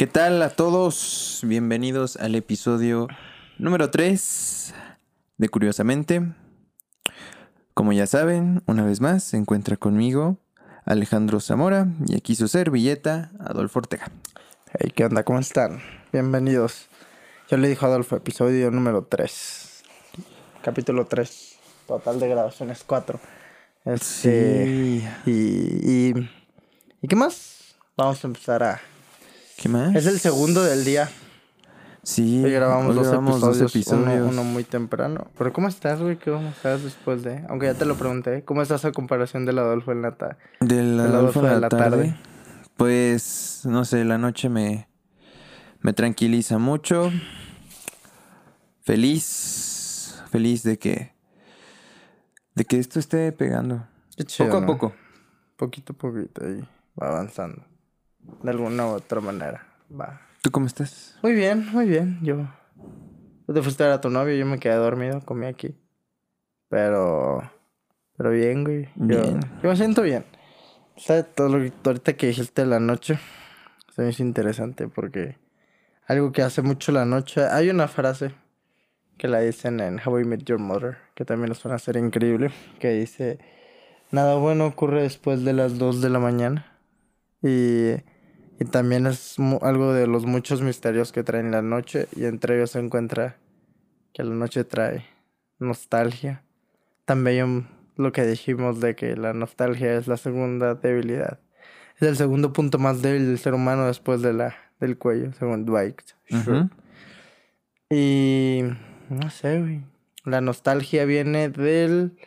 ¿Qué tal a todos? Bienvenidos al episodio número 3 de Curiosamente. Como ya saben, una vez más se encuentra conmigo Alejandro Zamora y aquí su servilleta, Adolfo Ortega. Hey, ¿qué onda? ¿Cómo están? Bienvenidos. Yo le dije a Adolfo, episodio número 3. Capítulo 3. Total de grabaciones 4. Este, y, y, ¿Y qué más? Vamos a empezar a... ¿Qué más? Es el segundo del día. Sí, Hoy grabamos, hoy dos, grabamos episodios, dos episodios. Uno, uno muy temprano. Pero ¿cómo estás, güey? ¿Qué vamos a hacer después de...? Aunque ya te lo pregunté. ¿Cómo estás a comparación del Adolfo en la ta- Del Adolfo de la, tarde. tarde. Pues, no sé, la noche me, me tranquiliza mucho. Feliz, feliz de que, de que esto esté pegando. Qué chido, poco a ¿no? poco. Poquito a poquito y va avanzando. De alguna u otra manera. Va. ¿Tú cómo estás? Muy bien, muy bien. Yo. Tú te fuiste a ver a tu novio, yo me quedé dormido, comí aquí. Pero. Pero bien, güey. Yo, Bien. yo me siento bien. ¿Sabes? Todo lo que ahorita que dijiste la noche. Se me hizo interesante porque. Algo que hace mucho la noche. Hay una frase que la dicen en How I Met Your Mother, que también les van a hacer increíble. Que dice: Nada bueno ocurre después de las 2 de la mañana. Y. Y también es algo de los muchos misterios que traen la noche. Y entre ellos se encuentra que la noche trae nostalgia. También lo que dijimos de que la nostalgia es la segunda debilidad. Es el segundo punto más débil del ser humano después de la, del cuello, según Dwight. Y no sé, güey. La nostalgia viene del...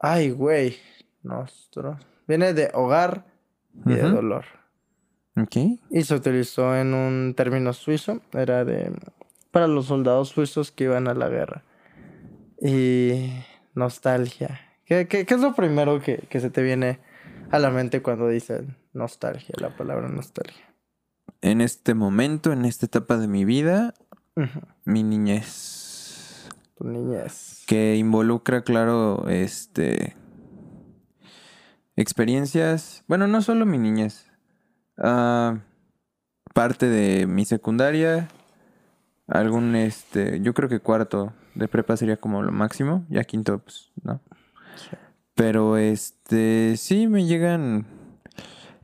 Ay, güey. Nostro. Viene de hogar y de dolor. Ok. Y se utilizó en un término suizo. Era de. para los soldados suizos que iban a la guerra. Y. nostalgia. ¿Qué, qué, qué es lo primero que, que se te viene a la mente cuando dicen nostalgia? La palabra nostalgia. En este momento, en esta etapa de mi vida, mi niñez. Tu niñez. Que involucra, claro, este. Experiencias. Bueno, no solo mi niñez. Ah, parte de mi secundaria. Algún, este. Yo creo que cuarto de prepa sería como lo máximo. Ya quinto, pues, no. Sí. Pero, este. Sí, me llegan.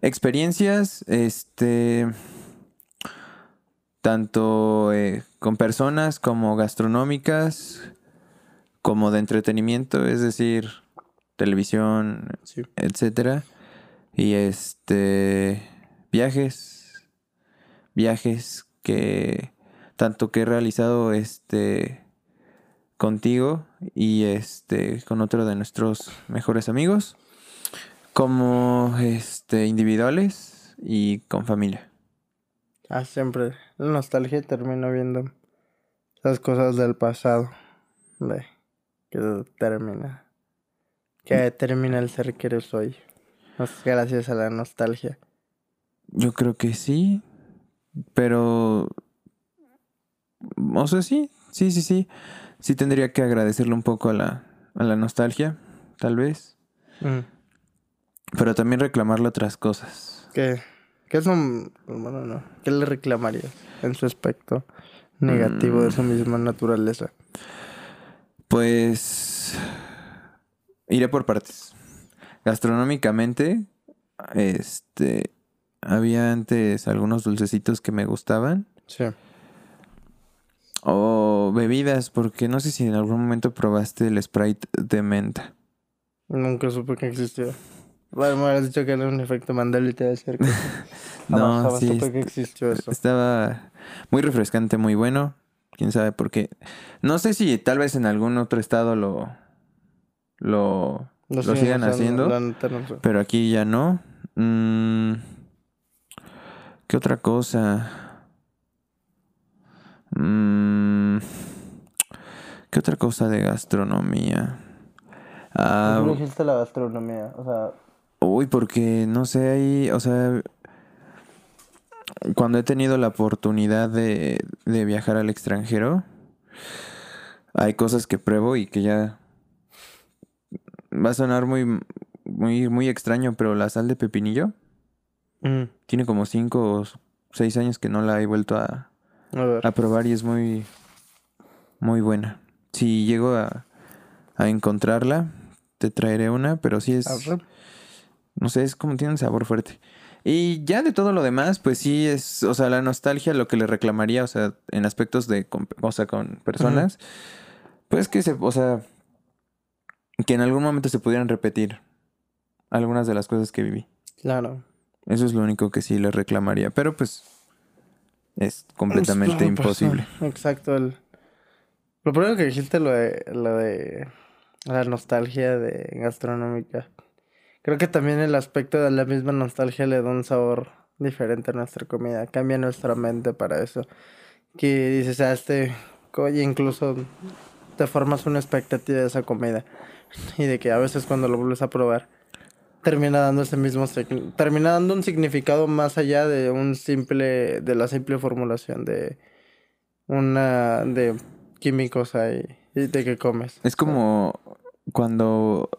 Experiencias, este. Tanto eh, con personas como gastronómicas, como de entretenimiento, es decir, televisión, Sí. etcétera. Y este viajes, viajes que tanto que he realizado este contigo y este con otro de nuestros mejores amigos, como este individuales y con familia. Ah, siempre. La nostalgia termina viendo las cosas del pasado. De que termina. Que determina el ser que eres hoy. Gracias a la nostalgia. Yo creo que sí, pero o sea, sí, sí, sí, sí. Sí tendría que agradecerle un poco a la, a la nostalgia, tal vez. Mm. Pero también reclamarle otras cosas. ¿Qué, qué es un... Bueno, no. ¿Qué le reclamarías en su aspecto negativo de su misma naturaleza? Pues iré por partes. Gastronómicamente, este había antes algunos dulcecitos que me gustaban. Sí. O bebidas, porque no sé si en algún momento probaste el Sprite de menta. Nunca supe que existía. Bueno, me hubieras dicho que era un efecto Mandela y te que... No, Jamás, sí, supe que est- existió eso. Estaba muy refrescante, muy bueno. Quién sabe por qué. No sé si tal vez en algún otro estado lo lo, lo siguen sigan haciendo, la pero aquí ya no. Mm, ¿Qué otra cosa? Mm, ¿Qué otra cosa de gastronomía? Ah, ¿Por qué dijiste la gastronomía? O sea, Uy, porque no sé, ahí, o sea, cuando he tenido la oportunidad de, de viajar al extranjero, hay cosas que pruebo y que ya va a sonar muy, muy, muy extraño, pero la sal de pepinillo mm, tiene como cinco o seis años que no la he vuelto a, A probar y es muy, muy buena. Si llego a, a encontrarla, te traeré una, pero sí es, no sé, es como tiene un sabor fuerte. Y ya de todo lo demás, pues sí es, o sea, la nostalgia, lo que le reclamaría, o sea, en aspectos de, o sea, con personas, pues que se, o sea, que en algún momento se pudieran repetir algunas de las cosas que viví. Claro. Eso es lo único que sí le reclamaría, pero pues es completamente Claro, pues, imposible. Exacto. el- Lo primero que dijiste, lo de, lo de la nostalgia de gastronómica. Creo que también el aspecto de la misma nostalgia le da un sabor diferente a nuestra comida. Cambia nuestra mente para eso. Que dices, ah, este... Oye, incluso te formas una expectativa de esa comida. Y de que a veces cuando lo vuelves a probar, termina dando ese mismo... Termina dando un significado más allá de un simple... De la simple formulación de... Una... De químicos ahí. Y de que comes. Es como cuando,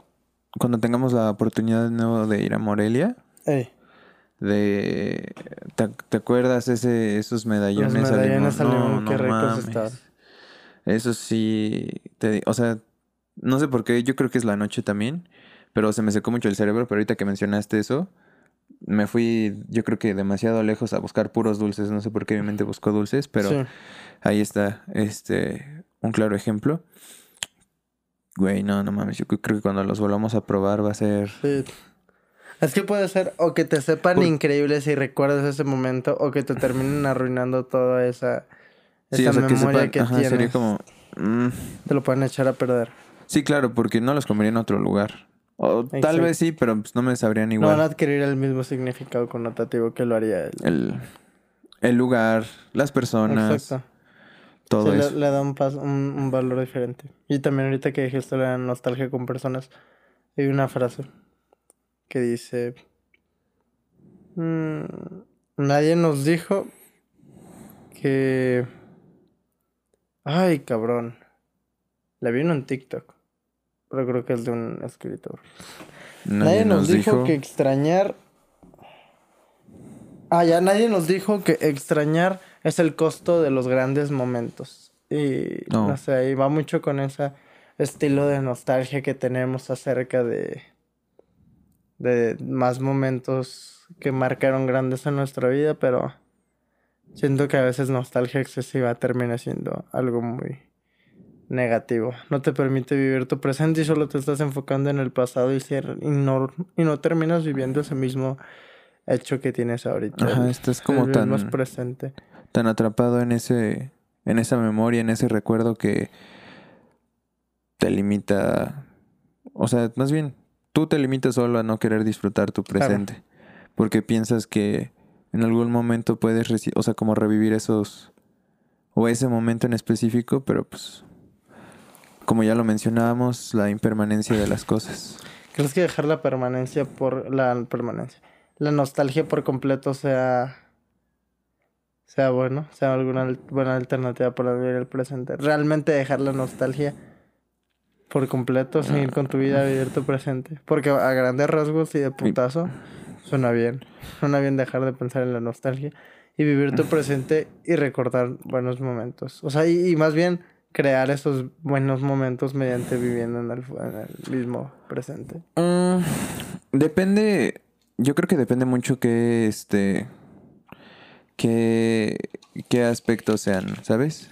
cuando tengamos la oportunidad de nuevo de ir a Morelia, Ey, de ¿te, te acuerdas ese esos medallones, Los medallones al al limón? qué ricos estaban. Eso sí, te, o sea, no sé por qué, yo creo que es la noche también, pero se me secó mucho el cerebro, pero ahorita que mencionaste eso, me fui, yo creo que demasiado lejos a buscar puros dulces, no sé por qué mi mente buscó dulces, pero sí. ahí está, este, un claro ejemplo. Güey, no, no mames, yo creo que cuando los volvamos a probar va a ser... Sí. Es que puede ser o que te sepan Por- increíbles si recuerdas ese momento o que te terminen arruinando toda esa, Sí, esa o sea, que memoria sepan, que ajá, tienes. sería como... mm, Te lo pueden echar a perder. Sí, claro, porque no los comería en otro lugar. O tal vez sí, pero pues, no me sabrían No igual. van a adquirir el mismo significado connotativo que lo haría el, el lugar, las personas, Exacto. todo Sí, le, eso. le da un, pas- un, un valor diferente. Y también ahorita que dijiste la nostalgia con personas, hay una frase que dice, "Mm, nadie nos dijo que... Ay, cabrón. La vi en un TikTok, pero creo que es de un escritor. Nadie, nos, dijo, que extrañar... Ah, ya nadie nos dijo que extrañar es el costo de los grandes momentos. Y No. no, sé, ahí va mucho con ese estilo de nostalgia que tenemos acerca de, de más momentos que marcaron grandes en nuestra vida, pero siento que a veces nostalgia excesiva termina siendo algo muy negativo. No te permite vivir tu presente y solo te estás enfocando en el pasado y, ser- y, no, y no terminas viviendo ese mismo hecho que tienes ahorita. Ajá, estás como tan, más presente. tan atrapado en ese, en esa memoria, en ese recuerdo que te limita, o sea, más bien, tú te limitas solo a no querer disfrutar tu Claro. presente, porque piensas que en algún momento puedes, o sea, como revivir esos, o ese momento en específico, pero pues, como ya lo mencionábamos, la impermanencia de las cosas. ¿Crees que dejar la permanencia por la permanencia? La nostalgia por completo sea sea bueno, sea alguna al- buena alternativa para vivir el presente. Realmente dejar la nostalgia por completo, seguir con tu vida, vivir tu presente. Porque a grandes rasgos y de putazo suena bien. Suena bien dejar de pensar en la nostalgia y vivir tu presente y recordar buenos momentos. O sea, y, y más bien crear esos buenos momentos mediante viviendo en el, en el mismo presente. Mm, depende. Yo creo que depende mucho que este. qué, qué aspectos sean, ¿sabes?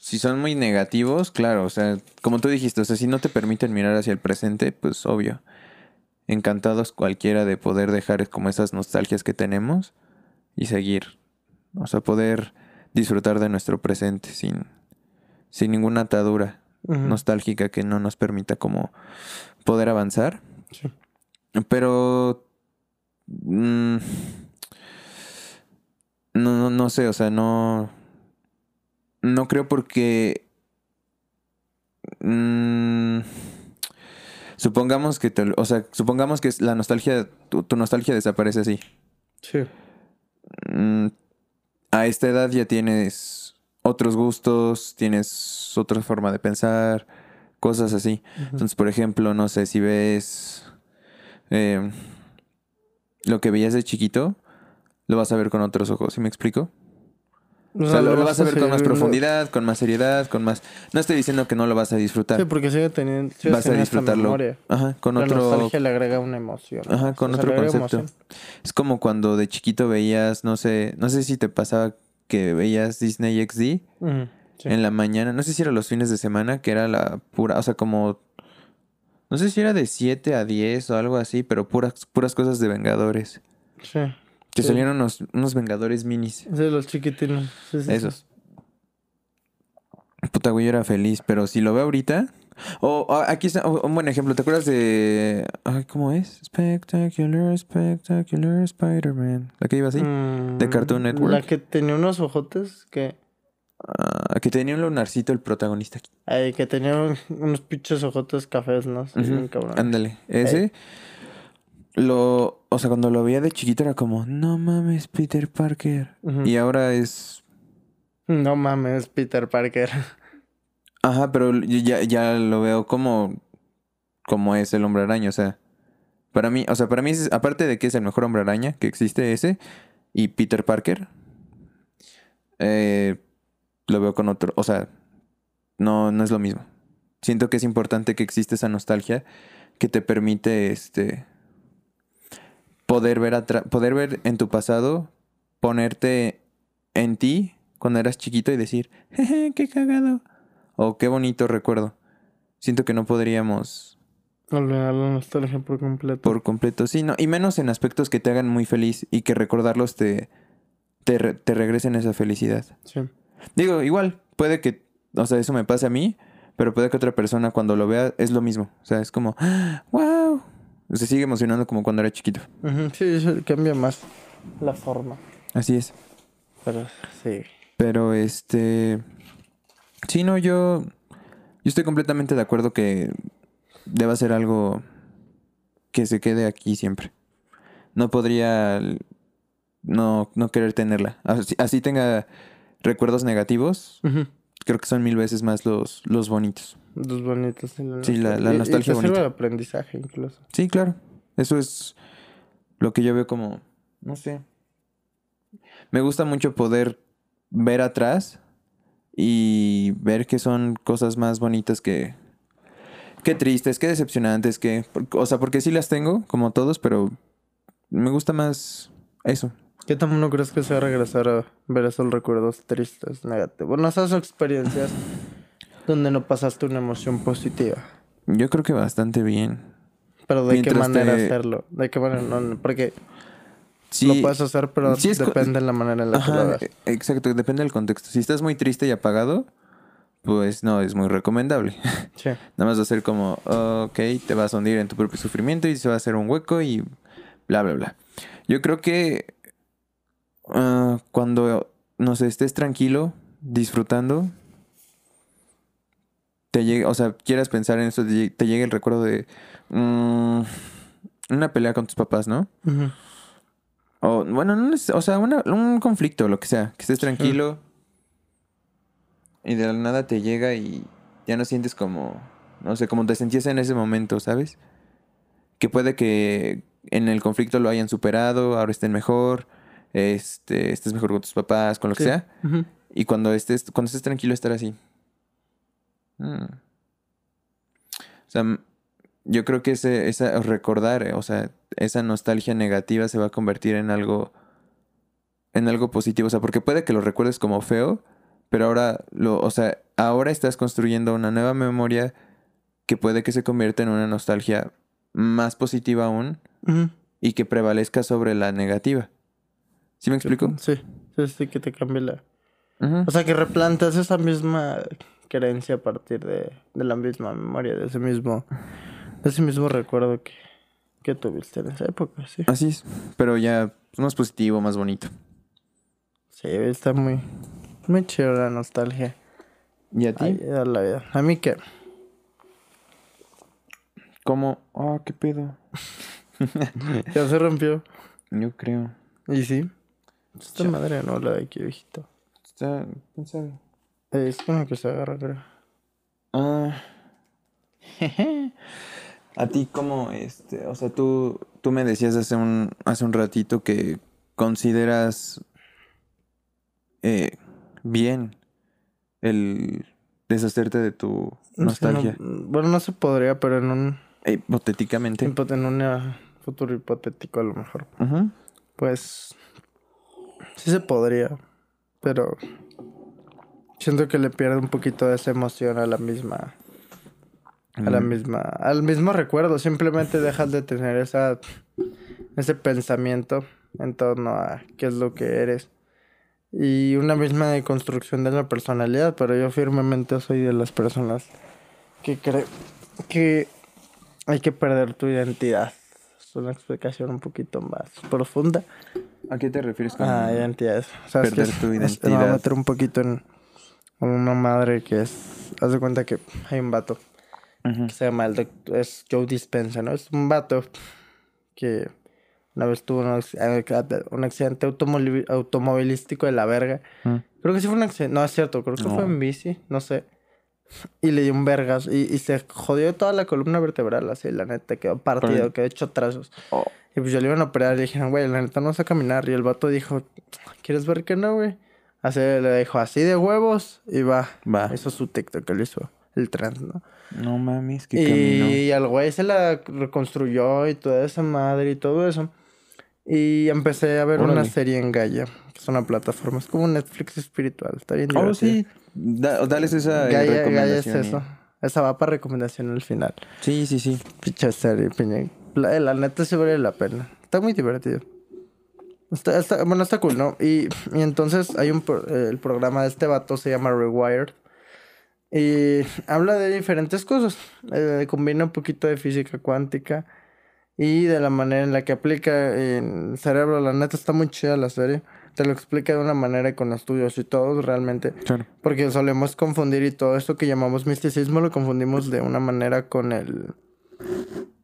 Si son muy negativos, claro, o sea, como tú dijiste, o sea, si no te permiten mirar hacia el presente, pues obvio. Encantados cualquiera de poder dejar como esas nostalgias que tenemos y seguir. O sea, poder disfrutar de nuestro presente sin, sin ninguna atadura nostálgica que no nos permita como poder avanzar. Sí. Pero mm, no, no, no sé, o sea, no. No creo porque. mm, supongamos que te, o sea, supongamos que la nostalgia, tu, tu nostalgia desaparece así. Sí. Mm, a esta edad ya tienes otros gustos, tienes otra forma de pensar, cosas así. Entonces, por ejemplo, no sé, si ves eh, lo que veías de chiquito, lo vas a ver con otros ojos, ¿sí me explico? O O sea, lo, lo vas a ver con más profundidad, con más seriedad, con más... No estoy diciendo que no lo vas a disfrutar. Sí, porque sigue teniendo. sigue vas a disfrutarlo. memoria. Ajá, con La otro... nostalgia le agrega una emoción. Ajá, con O sea, otro concepto. emoción. Es como cuando de chiquito veías, no sé, no sé si te pasaba que veías Disney XD sí. en la mañana, no sé si era los fines de semana, que era la pura, o sea, como, no sé si era de 7 a 10 o algo así, pero puras, puras cosas de Vengadores. Sí. Que Sí. salieron unos, unos Vengadores minis, Sí, los chiquitinos. Sí, sí, sí. esos. Puta, güey, yo era feliz, pero si lo veo ahorita... O o aquí está un buen ejemplo, ¿te acuerdas de... Ay, ¿cómo es? Spectacular, Spectacular Spider-Man. La que iba así. Mm, de Cartoon Network. La que tenía unos ojotes que. Ah, que tenía un lunarcito el protagonista aquí. Ay, que tenía un- unos pinches ojotes cafés, ¿no? Sí, bien cabrón. Ándale, ese. Lo, o sea, cuando lo veía de chiquito era como, no mames, Peter Parker. Y ahora es, No mames, Peter Parker. ajá, pero ya, ya lo veo como, como es el hombre araña, o sea, para mí, o sea, para mí, es- aparte de que es el mejor hombre araña que existe ese, y Peter Parker, eh, lo veo con otro, o sea, no, no es lo mismo. Siento que es importante que existe esa nostalgia que te permite, este, poder ver poder ver en tu pasado, ponerte en ti cuando eras chiquito y decir, jeje, qué cagado, o qué bonito recuerdo. Siento que no podríamos Olvidar la nostalgia por completo. por completo, sí, no, y menos en aspectos que te hagan muy feliz y que recordarlos te, te, re- te regresen esa felicidad. Sí. Digo, igual, puede que, o sea, eso me pase a mí, pero puede que otra persona cuando lo vea es lo mismo. O sea, es como, wow. Se sigue emocionando como cuando era chiquito. Ujú, Sí, eso cambia más la forma. Así es. Pero sí. Pero este. Sí, no, yo. Yo estoy completamente de acuerdo que deba ser algo que se quede aquí siempre. No podría no, no querer tenerla. Así, así tenga recuerdos negativos, creo que son mil veces más los, los bonitos. Los bonitos. Sí, la, Sí, la- la Y- y nostalgia bonita. de aprendizaje incluso. Sí, claro. Eso es lo que yo veo como, no sé. Me gusta mucho poder ver atrás y ver que son cosas más bonitas que, que tristes, que decepcionantes, que, o sea, porque sí las tengo, como todos, pero me gusta más eso. ¿Qué tan no crees que sea regresar a ver esos recuerdos tristes, negativos? Bueno, esas experiencias donde no pasaste una emoción positiva. Yo creo que bastante bien. Pero ¿de qué manera te- hacerlo? ¿De qué manera? No, porque Sí, lo puedes hacer, pero sí depende de la manera en la que lo hagas. exacto, depende del contexto. Si estás muy triste y apagado, pues no es muy recomendable. Sí. Nada más va a ser como, ok, te vas a hundir en tu propio sufrimiento y se va a hacer un hueco y bla, bla, bla. Yo creo que ah, cuando, no sé, estés tranquilo, disfrutando, te llegue, o sea, quieras pensar en eso, te llegue, el recuerdo de mm, una pelea con tus papás, ¿no? Ujú. O, bueno, no neces- o sea, una- un conflicto, lo que sea. Que estés tranquilo. Y de la nada te llega y ya no sientes como, no sé, como te sentías en ese momento, ¿sabes? Que puede que en el conflicto lo hayan superado, ahora estén mejor, este, estés mejor con tus papás, con lo que sea. Y cuando estés, cuando estés tranquilo, estar así. Mm. O sea, yo creo que ese, esa recordar, eh, o sea, esa nostalgia negativa se va a convertir en algo, en algo positivo. O sea, porque puede que lo recuerdes como feo, pero ahora lo, o sea, ahora estás construyendo una nueva memoria que puede que se convierta en una nostalgia más positiva aún y que prevalezca sobre la negativa. ¿Sí me explico? Sí. Sí, sí, que te cambie la... O sea, que replantas esa misma creencia a partir de, de la misma memoria, de ese mismo, ese mismo recuerdo que, que tuviste en esa época, sí. Así es, pero ya más positivo, más bonito. Sí, está muy, muy chido la nostalgia. ¿Y a ti? Ayuda a la vida. A mí que, ¿Cómo? Oh, qué pedo. ya se rompió. Yo creo. Y sí. Esta Ya. madre no la de aquí, viejito. Está, ¿quién sabe? Es con lo que se agarra, creo. Ah. a ti cómo, este, o sea, tú, tú me decías hace un, hace un ratito que consideras eh, bien el deshacerte de tu nostalgia. bueno, no se podría, pero en un... Hipotéticamente. En un futuro hipotético a lo mejor. Pues... Sí se podría, pero... Siento que le pierde un poquito de esa emoción a la misma... A la misma... Al mismo recuerdo. Simplemente dejas de tener esa... Ese pensamiento en torno a qué es lo que eres y una misma deconstrucción de la personalidad, pero yo firmemente soy de las personas que cree que hay que perder tu identidad. Es una explicación un poquito más profunda. ¿A qué te refieres con ah, identidad? perder tu identidad? Me voy a meter un poquito en, una madre que es... Haz de cuenta que hay un vato que se llama el doctor... Es Joe Dispensa, ¿no? Es un vato que una vez tuvo un, accidente automovilístico de la verga. Mm. Creo que sí fue un accidente. No, es cierto. Creo que fue en bici. No sé. Y le dio un vergas. Y, se jodió toda la columna vertebral. Así, la neta. Quedó partido. Quedó hecho trazos. Oh. Y pues yo le iban a operar. Y le dijeron, güey, la neta no vas a caminar. Y el vato dijo, ¿quieres ver que no, güey? Así le dijo, así de huevos. Y va. Va. Eso es su TikTok que le hizo. El trans, ¿no? No mames, que Y al güey se la reconstruyó y toda esa madre y todo eso. Y empecé a ver una serie en Gaia, que es una plataforma, es como un Netflix espiritual, está bien Oh, sí, dales esa Gaia, Gaia es eso. Esa va para recomendación al final. Sí, sí, sí. Picha serie, piña. La, la, neta se vale la pena. Está muy divertido. Está, está, bueno, está cool, ¿no? Y, y entonces hay un... el programa de este vato se llama Rewired. Y habla de diferentes cosas. Eh, combina un poquito de física cuántica y de la manera en la que aplica en el cerebro. La neta está muy chida la serie. Te lo explica de una manera con estudios y todo, realmente. Porque solemos confundir y todo esto que llamamos misticismo lo confundimos de una manera con el.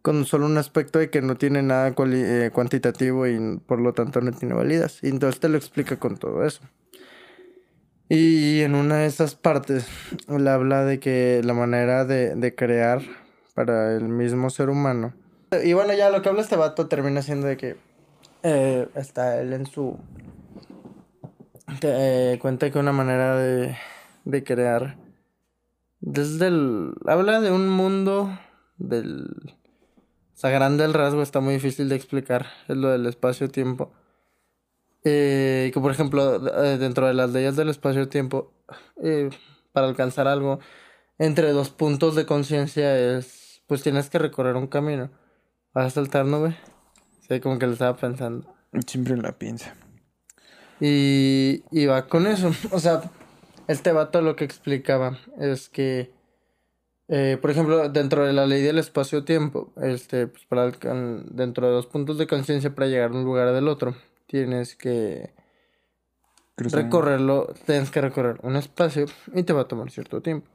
con solo un aspecto de que no tiene nada eh, cuantitativo y por lo tanto no tiene validez. Y entonces te lo explica con todo eso. Y en una de esas partes, le habla de que la manera de, crear para el mismo ser humano y bueno, ya lo que habla este vato termina siendo de que eh, está él en su... Te, eh, cuenta que una manera de, de crear... Desde el... Habla de un mundo del... O sea, grande el rasgo está muy difícil de explicar. Es lo del espacio-tiempo. Eh, que por ejemplo, eh, dentro de las leyes del espacio-tiempo, eh, para alcanzar algo, entre dos puntos de conciencia es, pues tienes que recorrer un camino. ¿Vas a saltar, no, güey? Sí, como que lo estaba pensando. Siempre la piensa. Y, y va con eso. O sea, este vato lo que explicaba es que, eh, por ejemplo, dentro de la ley del espacio-tiempo, este, pues para dentro de dos puntos de conciencia para llegar a un lugar del otro, tienes que recorrerlo, tienes que recorrer un espacio y te va a tomar cierto tiempo.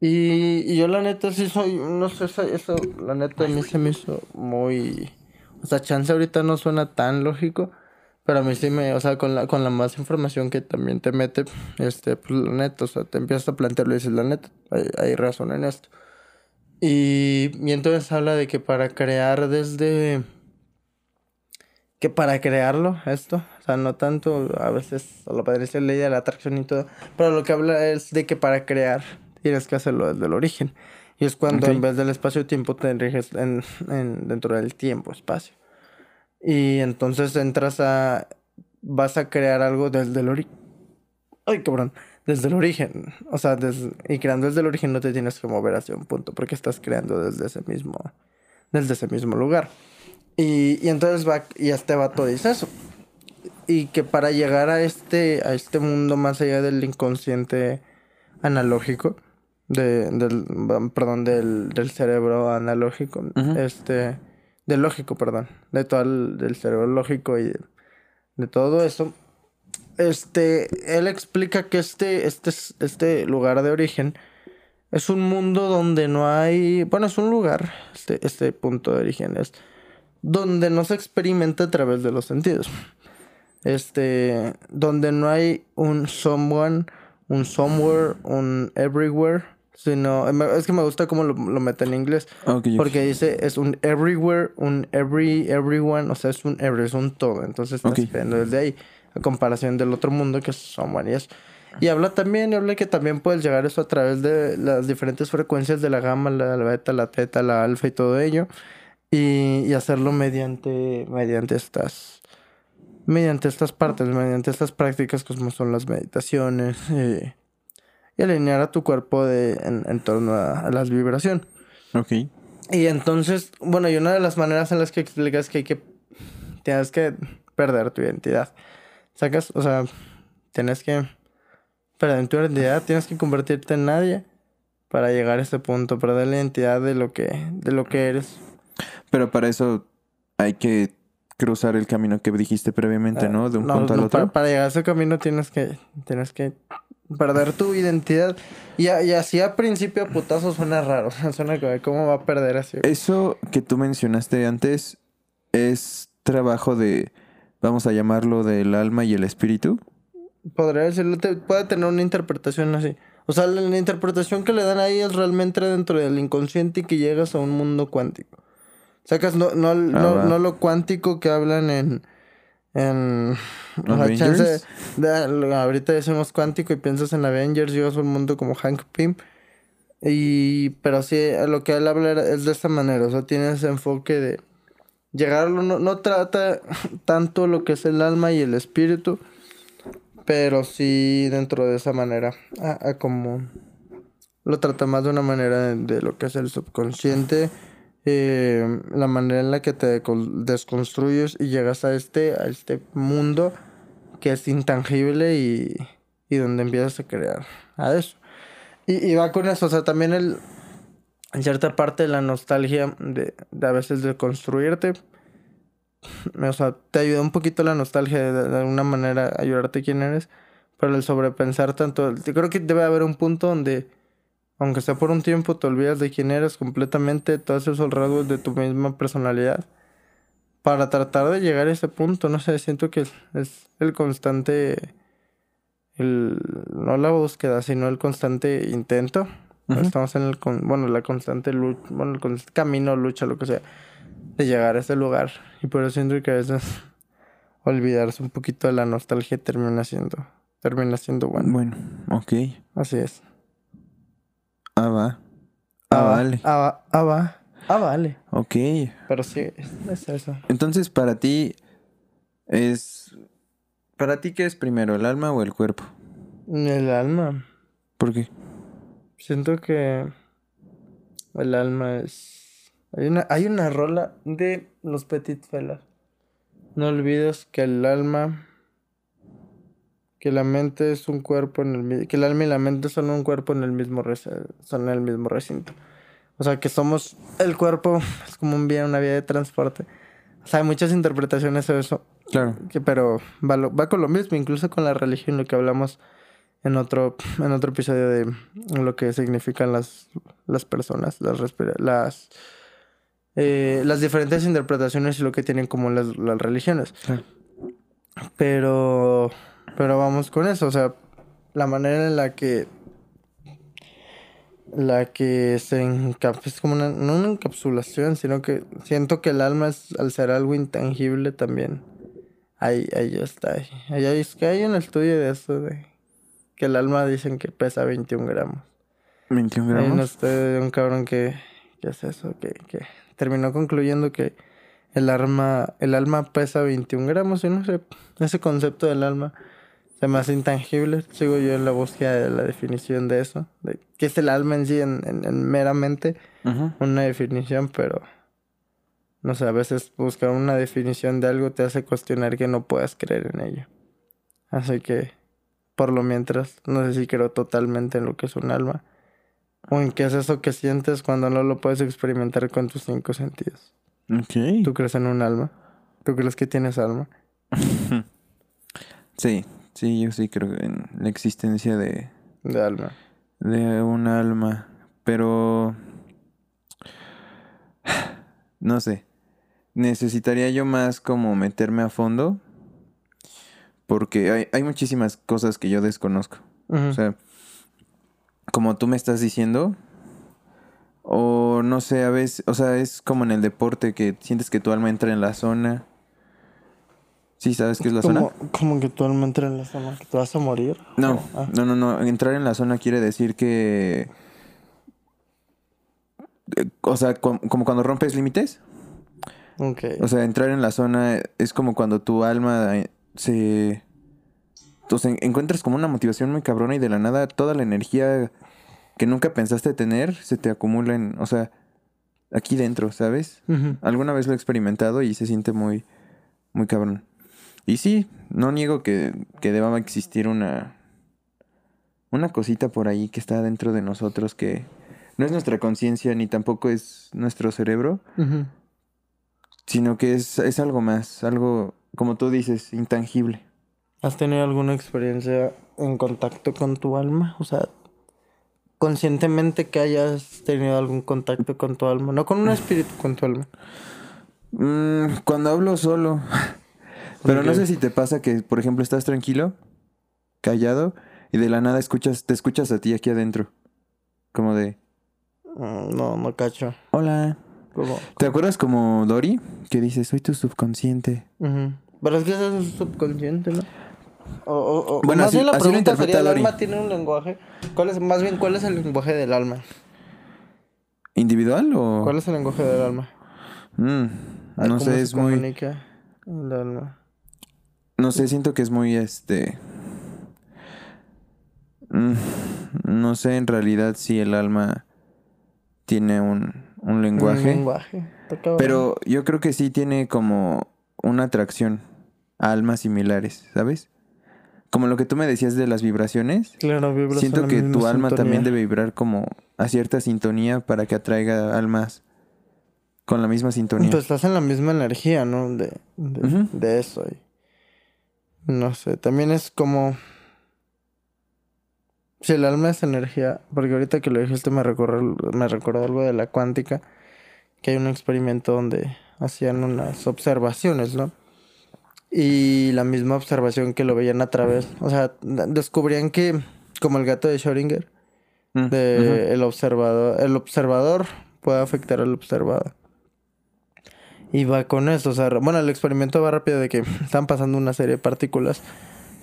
Y, y yo la neta sí soy, no sé, eso, la neta a mí se me hizo muy... O sea, chance ahorita no suena tan lógico, pero a mí sí me, o sea, con la, con la más información que también te mete, este, pues la neta, o sea, te empiezas a plantearlo y dices, la neta, hay, hay razón en esto. Y, y entonces habla de que para crear desde... Que para crearlo, esto, o sea, no tanto, a veces, lo padre es ley de la atracción y todo, pero lo que habla es de que para crear tienes que hacerlo desde el origen. Y es cuando en vez del espacio-tiempo te diriges en, en, dentro del tiempo-espacio. Y entonces entras a... Vas a crear algo desde el origen. Ay, cabrón. Desde el origen. O sea, y creando desde el origen no te tienes que mover hacia un punto porque estás creando desde ese mismo, desde ese mismo lugar. Y, y entonces va, y este vato dice eso. Y que para llegar a este, a este mundo más allá del inconsciente analógico, de, del, perdón, del, del cerebro analógico, este, del lógico, perdón, de todo el del cerebro lógico y de, todo eso. Este, él explica que este, este, este lugar de origen es un mundo donde no hay, bueno, es un lugar, este, este punto de origen es donde no se experimenta a través de los sentidos. Este, donde no hay un someone, un somewhere, un everywhere, sino es que me gusta cómo lo, lo mete en inglés. Porque dice es un everywhere, un every, everyone, o sea, es un every, es un todo. Entonces estás desde ahí, a comparación del otro mundo que son varias. Y habla también, habla que también puedes llegar eso a través de las diferentes frecuencias de la gama, la, beta, la teta, la alfa y todo ello. Y, y hacerlo mediante, mediante estas mediante estas partes, mediante estas prácticas como son las meditaciones, eh, y alinear a tu cuerpo de, en, torno a, las vibraciones. Ok. Y entonces, bueno, y una de las maneras en las que explicas que hay que, tienes que perder tu identidad. ¿Sacas? O sea, tienes que perder tu identidad, tienes que convertirte en nadie para llegar a este punto, perder la identidad de lo que, de lo que eres. Pero para eso hay que cruzar el camino que dijiste previamente, ¿no? De un punto al otro. Para, llegar a ese camino tienes que, tienes que perder tu identidad. Y, y así a principio putazo suena raro. Suena como, ¿cómo va a perder así? Eso que tú mencionaste antes es trabajo de, vamos a llamarlo, del alma y el espíritu. Podría decirlo, puede tener una interpretación así. O sea, la, interpretación que le dan ahí es realmente dentro del inconsciente y que llegas a un mundo cuántico. Sacas no, no, no, ah, no lo cuántico que hablan en en la chance ahorita decimos cuántico y piensas en Avengers, llegas a un mundo como Hank Pym. Y pero sí, lo que él habla es de esta manera, o sea, tiene ese enfoque de llegarlo, no, no trata tanto lo que es el alma y el espíritu, pero sí dentro de esa manera, a, como lo trata más de una manera de lo que es el subconsciente eh, la manera en la que te desconstruyes y llegas a este, a este mundo que es intangible y, y donde empiezas a crear a eso. Y, y, va con eso, o sea, también el, en cierta parte la nostalgia de, de a veces de construirte, o sea, te ayuda un poquito la nostalgia de, de alguna manera a ayudarte quién eres, pero el sobrepensar tanto, creo que debe haber un punto donde aunque sea por un tiempo, te olvidas de quién eres completamente, todos esos rasgos de tu misma personalidad. Para tratar de llegar a ese punto, no sé, siento que es, el constante, el, no la búsqueda, sino el constante intento. Estamos en el, bueno, la constante lucha, bueno, el constante camino, lucha, lo que sea, de llegar a ese lugar. Y por eso siento que a veces olvidarse un poquito de la nostalgia termina siendo, termina siendo bueno. Bueno, ok. Así es. Ah, va. Ah, vale. Ah, ah, va. Ah, vale. Ok. Pero sí, es eso. Entonces, para ti es... ¿Para ti qué es primero, el alma o el cuerpo? El alma. ¿Por qué? Siento que el alma es... Hay una, hay una rola de los Petit Fellas. No olvides que el alma que la mente es un cuerpo en el que el alma y la mente son un cuerpo en el mismo son en el mismo recinto. O sea, que somos el cuerpo es como un vía, una vía de transporte. O sea, hay muchas interpretaciones de eso. Claro. Que, pero va, va, con lo mismo, incluso con la religión, lo que hablamos en otro, en otro episodio de lo que significan las, las personas, las las eh, las diferentes interpretaciones y lo que tienen como las, las religiones. Pero pero vamos con eso, o sea, la manera en la que la que se encapsula, es como una, no una encapsulación, sino que siento que el alma es, al ser algo intangible también. Ahí, ahí está. Ahí, ahí, es que hay un estudio de eso, de que el alma dicen que pesa 21 gramos. 21 gramos. Hay un estudio de un cabrón que, que es eso, que, que terminó concluyendo que el alma, el alma pesa 21 gramos, y no sé, ese concepto del alma se me hace intangible. Sigo yo en la búsqueda de la definición de eso. De qué es el alma en sí, en, meramente una definición, pero no sé, a veces buscar una definición de algo te hace cuestionar que no puedas creer en ello. Así que, por lo mientras, no sé si creo totalmente en lo que es un alma. O en qué es eso que sientes cuando no lo puedes experimentar con tus cinco sentidos. Ok. ¿Tú crees en un alma? ¿Tú crees que tienes alma? sí, Sí, yo sí creo en la existencia de... De alma. De un alma. Pero... No sé. Necesitaría yo más como meterme a fondo. Porque hay, hay muchísimas cosas que yo desconozco. O sea, como tú me estás diciendo. O no sé, a veces, o sea, es como en el deporte que sientes que tu alma entra en la zona. ¿Sí sabes qué es la como, zona? Como que tú alma entra en la zona, que te vas a morir. No, Ah. no, no, no. Entrar en la zona quiere decir que. O sea, com- como cuando rompes límites. Ok. O sea, entrar en la zona es como cuando tu alma eh, se... Sea, encuentras como una motivación muy cabrona y de la nada toda la energía que nunca pensaste tener se te acumula en... O sea, aquí dentro, ¿sabes? Alguna vez lo he experimentado y se siente muy, muy cabrón. Y sí, no niego que, que deba existir una... Una cosita por ahí que está dentro de nosotros que no es nuestra conciencia ni tampoco es nuestro cerebro, sino que es, es algo más, algo, como tú dices, intangible. ¿Has tenido alguna experiencia en contacto con tu alma? O sea, conscientemente que hayas tenido algún contacto con tu alma. No con un espíritu, con tu alma. Mm, cuando hablo solo, pero no sé si te pasa que, por ejemplo, estás tranquilo, callado, y de la nada escuchas, te escuchas a ti aquí adentro. Como de, Mm, No, no cacho. hola. Como... ¿Te acuerdas como Dory? Que dice, soy tu subconsciente. Ujú. Pero es que eso es subconsciente, ¿no? O, o- o- Bueno, más así- bien la así lo pregunta interpreta sería, ¿el alma tiene un lenguaje? ¿Cuál es, más bien, ¿cuál es el lenguaje del alma? ¿Individual o...? ¿Cuál es el lenguaje del alma? Mm, no ¿cómo sé, es muy... comunica el alma? No sé, siento que es muy este. Mm, no sé en realidad si el alma tiene un, un lenguaje. Un lenguaje. Pero yo creo que sí tiene como una atracción a almas similares, ¿sabes? Como lo que tú me decías de las vibraciones. Claro, Siento que tu alma sintonía. también debe vibrar como a cierta sintonía para que atraiga almas con la misma sintonía. Pues estás en la misma energía, ¿no? De, de, de eso. y- no sé, también es como... Si el alma es energía, porque ahorita que lo dijiste me recordó, me recordó algo de la cuántica, que hay un experimento donde hacían unas observaciones, ¿no? Y la misma observación que lo veían a través, o sea, descubrían que, como el gato de Schrödinger, Mm, de el observador, el observador puede afectar al observado. Y va con eso, o sea, bueno, el experimento va rápido de que están pasando una serie de partículas,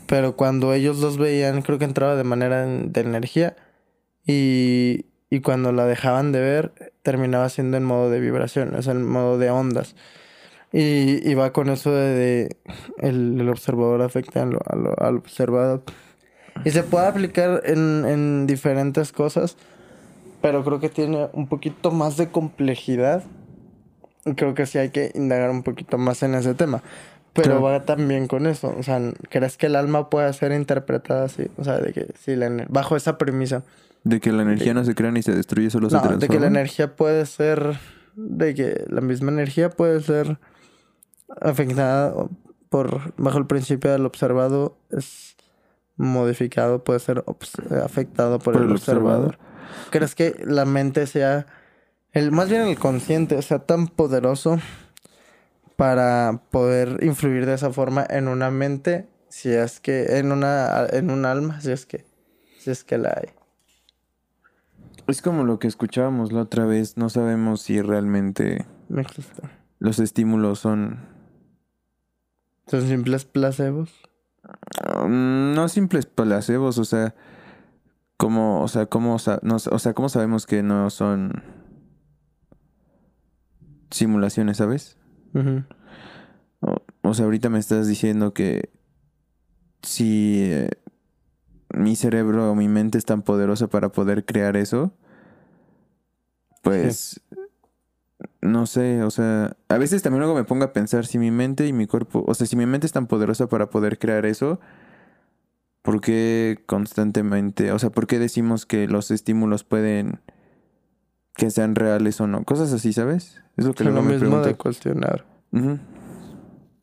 pero cuando ellos los veían, creo que entraba de manera de energía y, y cuando la dejaban de ver, terminaba siendo en modo de vibración, sea, en modo de ondas. Y, y va con eso de, el, el observador afecta a lo- a lo- al observado. Y se puede aplicar en, en diferentes cosas, pero creo que tiene un poquito más de complejidad. Creo que sí hay que indagar un poquito más en ese tema. Pero Claro. va también con eso. O sea, ¿crees que el alma puede ser interpretada así? O sea, de que si la, bajo esa premisa. De que la energía no se crea ni se destruye, solo se No, transforma. de que la energía puede ser. De que la misma energía puede ser afectada por. Bajo el principio del observado es modificado, puede ser obs- afectado por, Por el, el observador. ¿Crees que la mente sea. El, más bien el consciente sea tan poderoso para poder influir de esa forma en una mente, si es que. en una. en un alma, si es que. si es que la hay. Es como lo que escuchábamos la otra vez. No sabemos si realmente los estímulos son Son simples placebos. mm, no simples placebos, o sea, como, o sea, no o sea, cómo sabemos que no son simulaciones, ¿sabes? O sea, ahorita me estás diciendo que si eh, mi cerebro o mi mente es tan poderosa para poder crear eso, pues no sé, o sea, a veces también luego me pongo a pensar si mi mente y mi cuerpo, o sea, si mi mente es tan poderosa para poder crear eso, ¿por qué constantemente, o sea, por qué decimos que los estímulos pueden que sean reales o no? Cosas así, ¿sabes? Es lo que Es lo mismo pregunto. de cuestionar.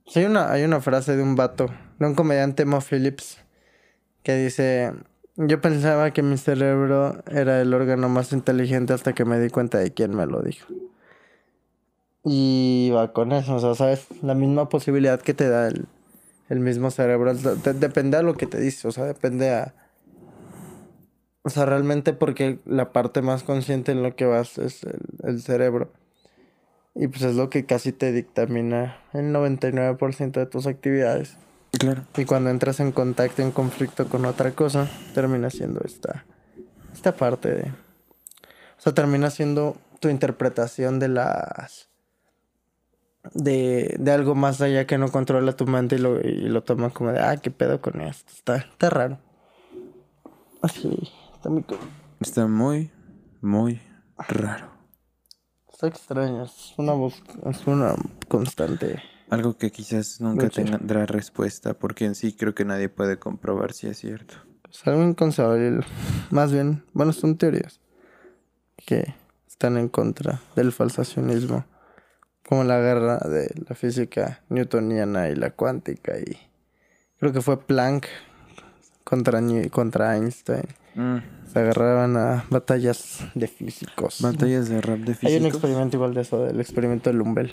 Sí, hay una, hay una frase de un vato, de un comediante Mo Phillips, que dice, yo pensaba que mi cerebro era el órgano más inteligente hasta que me di cuenta de quién me lo dijo. Y va con eso, o sea, sabes, la misma posibilidad que te da el, el mismo cerebro, de- de- depende a lo que te dice, o sea, depende a... O sea, realmente porque la parte más consciente en lo que vas es el, el cerebro. Y pues es lo que casi te dictamina el 99% de tus actividades. Claro. Y cuando entras en contacto, en conflicto con otra cosa, termina siendo esta, esta parte de... O sea, termina siendo tu interpretación de las... De, de algo más allá que no controla tu mente y lo, y lo toma como de, ah, qué pedo con esto. Está, está raro. Así, está muy... Está muy, muy raro. Está extraño. Es una voz, es una constante. Algo que quizás nunca Lucha. tendrá respuesta, porque en sí creo que nadie puede comprobar si es cierto. Es algo inconcebible. Más bien, bueno, son teorías que están en contra del falsacionismo, como la guerra de la física newtoniana y la cuántica. Y creo que fue Planck contra, contra Einstein. Mm, Se agarraban a batallas de físicos. Batallas de rap de Hay un físicos. experimento igual de eso, el experimento de Lumbel.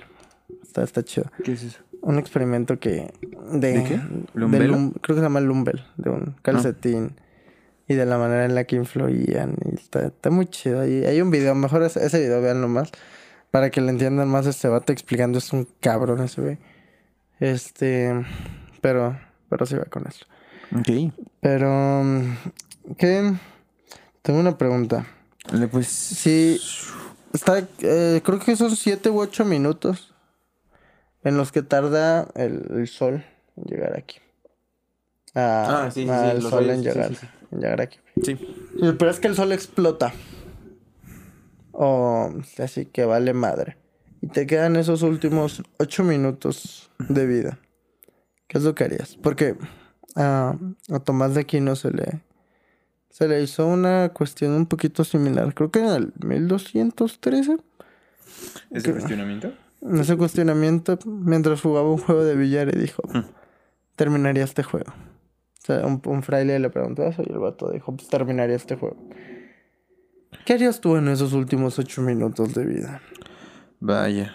Está, está chido. ¿Qué es eso? Un experimento que... ¿De, ¿De qué? de ¿Lumbelo? lum- creo que se llama Lumbel, de un calcetín. Y de la manera en la que influían. Y está, está muy chido. Y hay un video, mejor ese, ese video, veanlo más. Para que le entiendan más este vato explicando. Es un cabrón ese güey. Este... Pero... Pero sí va con eso. Ok. Pero... mm, ¿Qué? Tengo una pregunta. Le, Pues. Sí, está, eh, creo que son siete u ocho minutos en los que tarda el, el sol en llegar aquí. Ah, Ah, sí, sí, sí, el sol en llegar, sí, en llegar aquí. Sí. Sí, Pero es que el sol explota. O así que vale madre. Y te quedan esos últimos ocho minutos de vida. ¿Qué es lo que harías? Porque a, a Tomás de Aquino se le, se le hizo una cuestión un poquito similar. Creo que en el 1213. ¿Ese ¿Qué? cuestionamiento? En ese cuestionamiento, mientras jugaba un juego de billar y dijo, Hmm. terminaría este juego. O sea, un, un fraile le preguntó eso y el vato dijo, pues terminaría este juego. ¿Qué harías tú en esos últimos ocho minutos de vida? Vaya.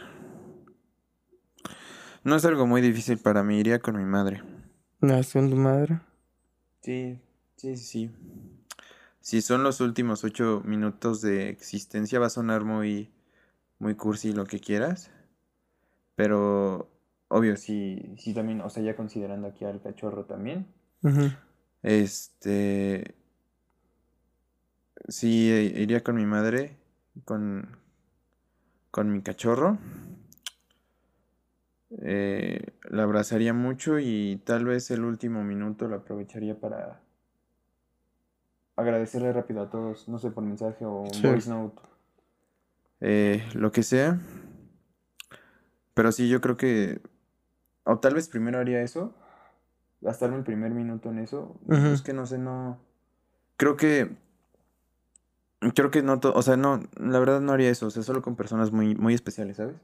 No es algo muy difícil para mí, iría con mi madre. ¿Nació en tu madre? Sí, sí, sí. Si son los últimos ocho minutos de existencia, va a sonar muy, muy cursi lo que quieras. Pero, obvio, sí, sí también, o sea, ya considerando aquí al cachorro también. Este. Sí, eh, iría con mi madre, con, con mi cachorro. Eh, la abrazaría mucho y tal vez el último minuto lo aprovecharía para agradecerle rápido a todos, no sé, por mensaje o un Sí. voice note, eh, lo que sea. Pero sí, yo creo que, o tal vez primero haría eso, gastarme el primer minuto en eso. Es que no sé, no. Creo que. Creo que no. to- O sea, no. La verdad no haría eso. O sea, solo con personas muy, muy especiales, ¿sabes?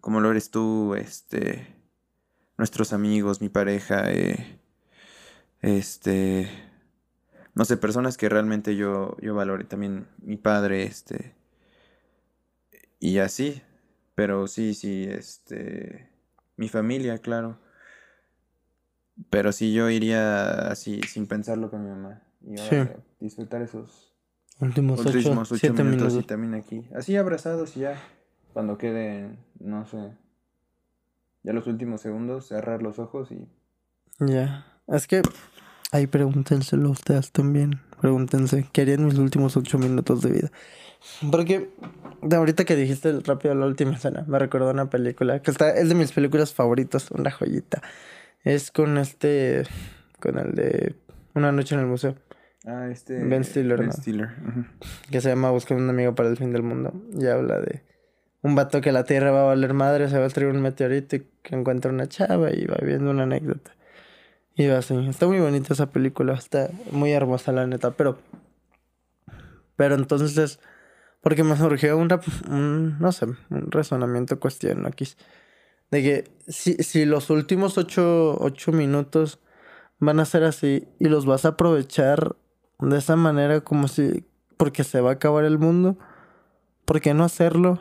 Como lo eres tú, este. Nuestros amigos, mi pareja, eh, este. No sé, personas que realmente yo, yo valore. También mi padre, este. Y así. Pero sí, sí, este. Mi familia, claro. Pero sí, yo iría así, sin pensarlo con mi mamá. Y Sí. disfrutar esos Últimos ocho, últimos ocho siete minutos, minutos. y también aquí. Así abrazados y ya. Cuando queden, no sé. Ya los últimos segundos, cerrar los ojos y. Ya. Es que ahí pregúntenselo ustedes también. Pregúntense, ¿qué harían mis últimos ocho minutos de vida? Porque de ahorita que dijiste el rápido la última escena, me recordó una película que está, es de mis películas favoritas, una joyita. Es con este, con el de Una noche en el museo, Ah, este. Ben Stiller, Ben ¿no? Stiller. que se llama Buscando un amigo para el fin del mundo. Y habla de un vato que la tierra va a valer madre, se va a traer un meteorito y que encuentra una chava y va viendo una anécdota. Y va así. Está muy bonita esa película, está muy hermosa la neta, pero... Pero entonces, porque me surgió una, un, no sé, un razonamiento cuestión aquí. De que si, si los últimos ocho, ocho minutos van a ser así y los vas a aprovechar de esa manera como si... Porque se va a acabar el mundo. ¿Por qué no hacerlo?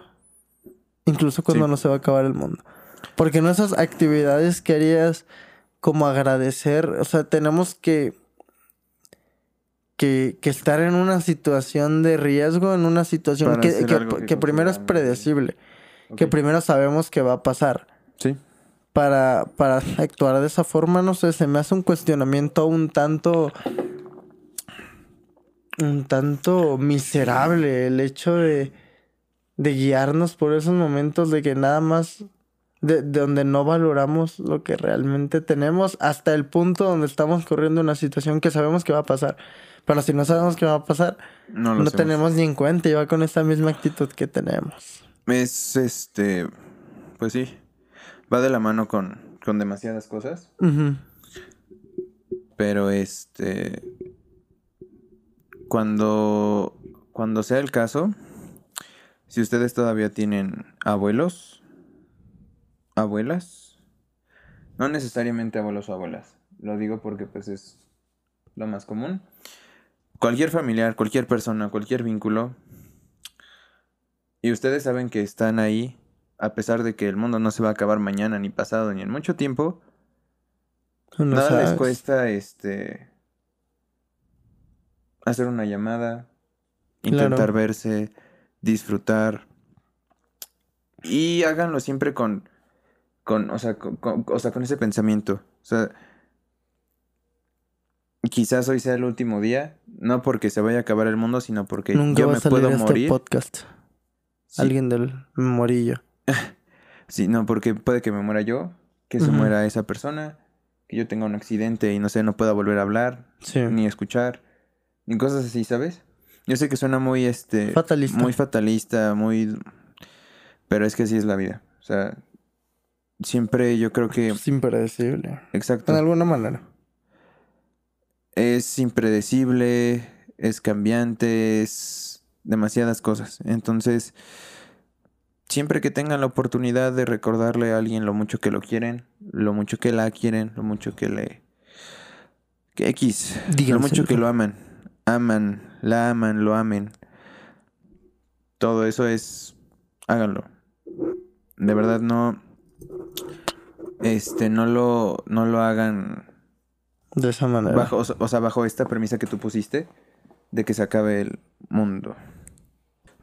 Incluso cuando Sí. no se va a acabar el mundo. Porque no esas actividades que harías como agradecer. O sea, tenemos que que, que estar en una situación de riesgo, en una situación que, primero es predecible, que primero sabemos que va a pasar. Sí. Para, para actuar de esa forma, no sé, se me hace un cuestionamiento un tanto. un tanto miserable el hecho de. De guiarnos por esos momentos de que nada más. De, de donde no valoramos lo que realmente tenemos hasta el punto donde estamos corriendo una situación que sabemos que va a pasar. Pero si no sabemos que va a pasar, No no, lo hacemos. tenemos ni en cuenta y va con esta misma actitud que tenemos. Es este. Pues sí. Va de la mano con, con demasiadas cosas. Pero este. Cuando. Cuando sea el caso. Si ustedes todavía tienen abuelos. Abuelas. No necesariamente abuelos o abuelas. Lo digo porque pues es lo más común. Cualquier familiar, cualquier persona, cualquier vínculo. Y ustedes saben que están ahí. A pesar de que el mundo no se va a acabar mañana, ni pasado, ni en mucho tiempo. No Nada les cuesta este hacer una llamada, intentar Claro. verse, disfrutar. Y háganlo siempre con con, o sea, con, con- o sea, con ese pensamiento. O sea, quizás hoy sea el último día, no porque se vaya a acabar el mundo, sino porque Nunca yo me puedo este morir. podcast. Sí, Alguien del morillo. sí, no, porque puede que me muera yo, que se muera esa persona, que yo tenga un accidente y no sé, no pueda volver a hablar. Sí. ni escuchar, ni cosas así, ¿sabes? Yo sé que suena muy, este... Fatalista. Muy fatalista, muy... Pero es que así es la vida. O sea, siempre yo creo que... Es impredecible. Exacto. En alguna manera. Es impredecible, es cambiante, es demasiadas cosas. Entonces, siempre que tengan la oportunidad de recordarle a alguien lo mucho que lo quieren, lo mucho que la quieren, lo mucho que le... Que X, lo mucho que lo aman, aman, la aman, lo amen. Todo eso es... Háganlo. De verdad no... Este, no lo, no lo hagan De esa manera. Bajo, o, sea- bajo esta premisa que tú pusiste de que se acabe el mundo.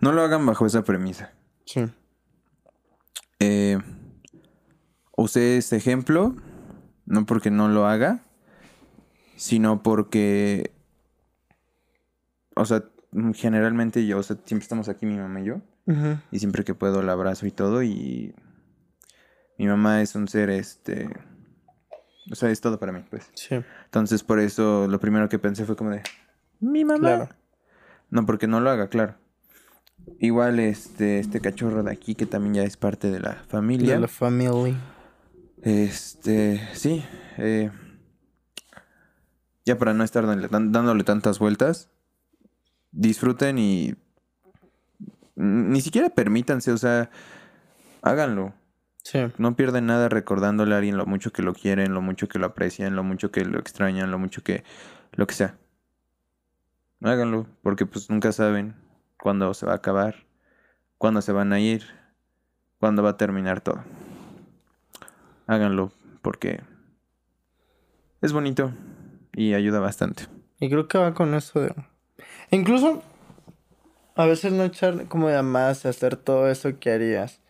No lo hagan bajo esa premisa. Sí. Eh, usé este ejemplo, no porque no lo haga, sino porque, o sea, generalmente yo, o sea, siempre estamos aquí mi mamá y yo, y siempre que puedo la abrazo y todo, y mi mamá es un ser, este, o sea, es todo para mí, pues. Sí. Entonces, por eso lo primero que pensé fue como de mi mamá. Claro. No, porque no lo haga, claro. Igual este, este cachorro de aquí que también ya es parte de la familia. De la family. Este, sí. eh, ya para no estar dándole, dándole tantas vueltas, disfruten y ni siquiera permítanse, o sea, háganlo. Sí. No pierden nada recordándole a alguien lo mucho que lo quieren, lo mucho que lo aprecian, lo mucho que lo extrañan, lo mucho que... lo que sea. Háganlo, porque pues nunca saben cuándo se va a acabar, cuándo se van a ir, cuándo va a terminar todo. Háganlo, porque es bonito y ayuda bastante. Y creo que va con eso de... Incluso a veces no echar como llamadas y hacer todo eso que harías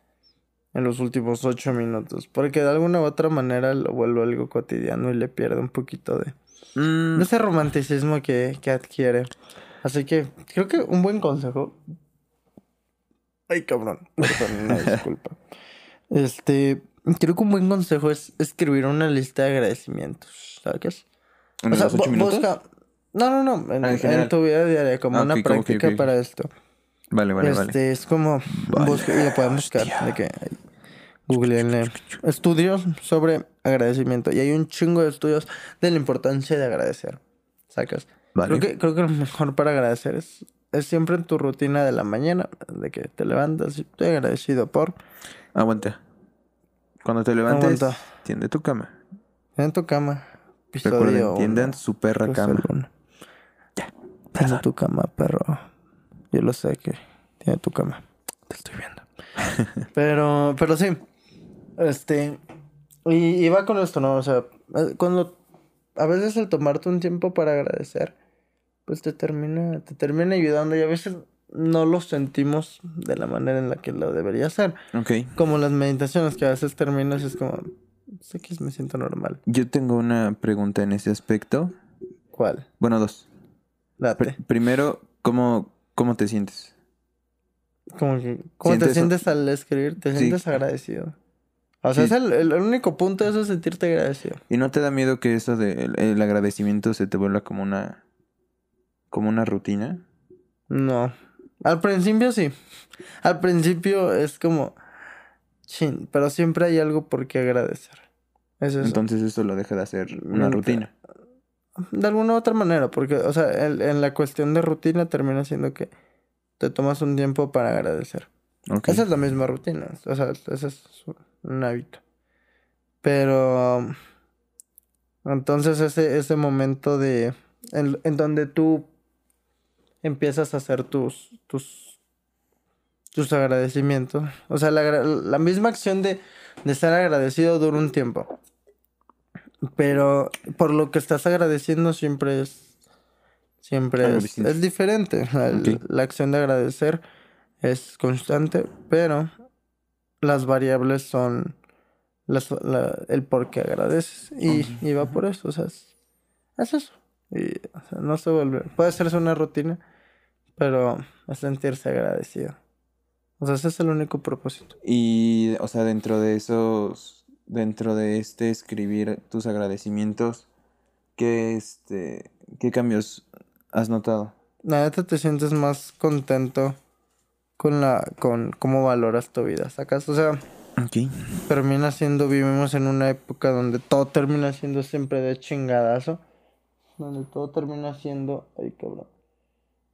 en los últimos ocho minutos. Porque de alguna u otra manera lo vuelve algo cotidiano y le pierde un poquito de, Mm, de ese romanticismo que, que adquiere. Así que creo que un buen consejo... Ay, cabrón. Perdón, disculpa. Este... Creo que un buen consejo es escribir una lista de agradecimientos. ¿Sabes? ¿En O sea, los ocho minutos? busca... No, no, no. En, Ah, en en general. tu vida diaria, como Ah, una práctica para esto. Vale, vale, este, vale. es como... Vale, y lo pueden buscar. hostia. De que... Googleenle estudios sobre agradecimiento. Y hay un chingo de estudios de la importancia de agradecer. ¿Sacas? Vale. Creo, que, creo que lo mejor para agradecer es, es siempre en tu rutina de la mañana. De que te levantas y estoy agradecido por... Aguanta. Cuando te levantes, Aguanta. tiende tu cama. En tu cama. Recuerden, Episodio tiendan uno. su perra cama. Tiene tu cama, perro. Yo lo sé que tiene tu cama. Te estoy viendo. pero, pero sí. Este. Y, y va con esto, ¿no? O sea, eh, cuando. A veces el tomarte un tiempo para agradecer. pues te termina, te termina ayudando y a veces no lo sentimos de la manera en la que lo debería ser. Ok. Como las meditaciones que a veces terminas es como, sé que me siento normal. Yo tengo una pregunta en ese aspecto. ¿Cuál? Bueno, dos. Date. Primero, ¿cómo, ¿cómo te sientes? Como que, ¿Cómo te Sientes- al escribir? Te Sí. sientes agradecido. O sea, Sí. es el, el único punto de eso es sentirte agradecido. ¿Y no te da miedo que eso del el agradecimiento se te vuelva como una como una rutina? No. Al principio sí. Al principio es como, chin, pero siempre hay algo por qué agradecer. Es eso. Entonces eso lo deja de hacer una Nunca. rutina. De alguna u otra manera, porque, o sea, en la cuestión de rutina termina siendo que te tomas un tiempo para agradecer. Ok. Esa es la misma rutina, o sea, ese es un hábito. Pero entonces ese, ese momento de en, en donde tú empiezas a hacer tus tus tus agradecimientos, o sea, la, la misma acción de, de estar agradecido dura un tiempo. Pero por lo que estás agradeciendo siempre es siempre es, diferente. La, acción de agradecer es constante, pero las variables son las- la- el por qué agradeces. Y, y va por eso, o sea, es, es eso. Y, o sea, no se vuelve. Puede hacerse una rutina, pero es sentirse agradecido. O sea, ese es el único propósito. Y, o sea, dentro de esos, dentro de este escribir tus agradecimientos, ¿qué, este, qué cambios has notado? La neta te sientes más contento con la, con cómo valoras tu vida, ¿sacas? O sea, termina siendo, vivimos en una época donde todo termina siendo siempre de chingadazo. Donde todo termina siendo, ay cabrón,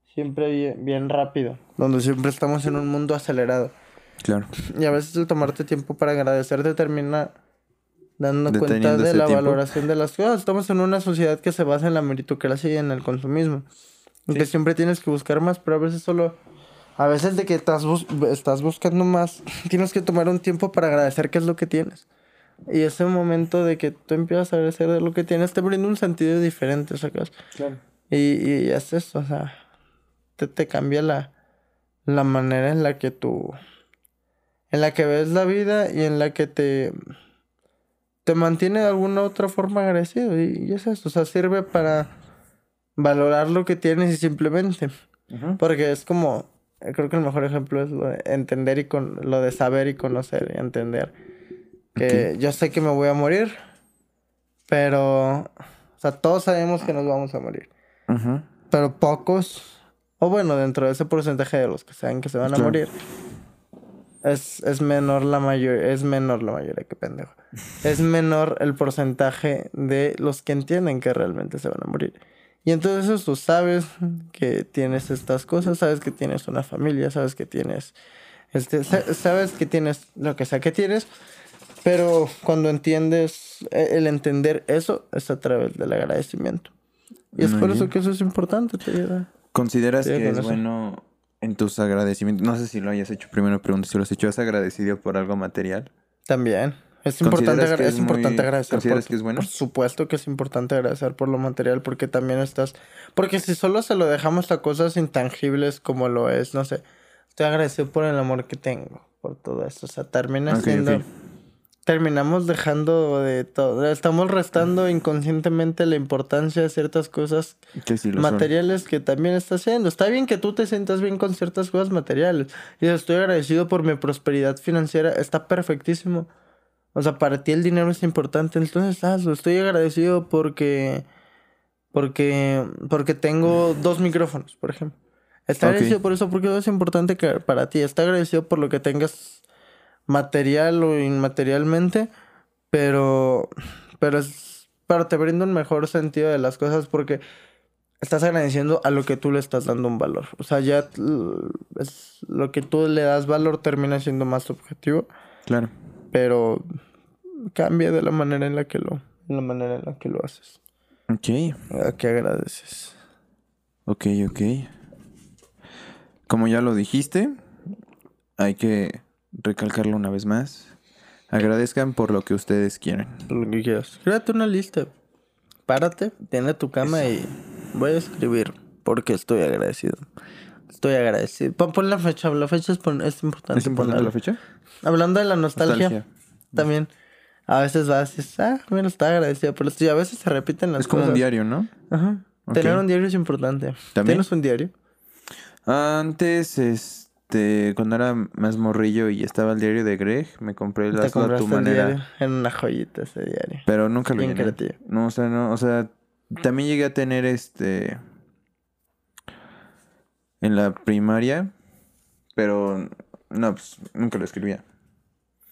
siempre bien, bien rápido. Donde siempre estamos en un mundo acelerado. Claro. Y a veces el tomarte tiempo para agradecer te termina dando cuenta de la tiempo. valoración de las cosas. Estamos en una sociedad que se basa en la meritocracia y en el consumismo. Sí. que siempre tienes que buscar más, pero a veces solo... A veces de que estás, bus- estás buscando más, tienes que tomar un tiempo para agradecer qué es lo que tienes. Y ese momento de que tú empiezas a agradecer de lo que tienes te brinda un sentido diferente, ¿sacas? Claro. Y, y es eso, o sea, te, te cambia la, la manera en la que tú, en la que ves la vida y en la que te, te mantiene de alguna otra forma agradecido. Y, y es eso, o sea, sirve para valorar lo que tienes y simplemente. Porque es como, creo que el mejor ejemplo es lo de entender y con, lo de saber y conocer y entender. Que yo sé que me voy a morir, pero, o sea, todos sabemos que nos vamos a morir. Pero pocos, o bueno, dentro de ese porcentaje de los que saben que se van a Claro. morir, es, es menor la mayor, es menor la mayoría, que pendejo. Es menor el porcentaje de los que entienden que realmente se van a morir. Y entonces tú sabes que tienes estas cosas, sabes que tienes una familia, sabes que tienes, este, sa- sabes que tienes lo que sea que tienes, pero cuando entiendes, eh, el entender eso es a través del agradecimiento. Y es Muy por eso que eso es importante, te ayuda. ¿Consideras Sí, que es eso. bueno en tus agradecimientos? No sé si lo hayas hecho. Primero pregunto si lo has hecho. ¿Has agradecido por algo material? También. Es importante, ¿Consideras agra- que es es importante muy- agradecer. consideras por, que es bueno? Por supuesto que es importante agradecer por lo material porque también estás... Porque si solo se lo dejamos a cosas intangibles como lo es, no sé, estoy agradecido por el amor que tengo, por todo eso. O sea, termina siendo... Terminamos dejando de todo. Estamos restando inconscientemente la importancia de ciertas cosas Que sí lo son. materiales que también está haciendo. Está bien que tú te sientas bien con ciertas cosas materiales. Y estoy agradecido por mi prosperidad financiera. Está perfectísimo. O sea, para ti el dinero es importante. Entonces hazlo. Estoy agradecido porque. Porque. Porque tengo dos micrófonos, por ejemplo. Está agradecido por eso porque es importante que para ti. Está agradecido por lo que tengas material o inmaterialmente. Pero. Pero es. Pero te brinda un mejor sentido de las cosas porque estás agradeciendo a lo que tú le estás dando un valor. O sea, ya es lo que tú le das valor termina siendo más objetivo, Claro. pero cambia de la manera en la que lo, la manera en la que lo haces. Ok. A que agradeces. Ok, ok. Como ya lo dijiste, hay que recalcarlo una vez más. Agradezcan por lo que ustedes quieren. Lo que quieras. Créate una lista. Párate, tiene tu cama y voy a escribir porque estoy agradecido. Estoy agradecido. Pon, pon la fecha, la fecha es, pon- es importante. ¿Es importante la fecha? Hablando de la nostalgia, Nostalgia. también. A veces vas y dices, ah, mira, está agradecido por esto. Y a veces se repiten las Es como un cosas. diario, ¿no? Ajá. Tener un diario es importante. ¿También? ¿Tienes un diario? Antes, este, cuando era más morrillo y estaba el diario de Greg, me compré Te las a tu el manera. En una joyita ese diario. Pero nunca lo Bien llené. creativo. No, o sea, no, o sea, también llegué a tener este en la primaria, pero no, pues nunca lo escribía.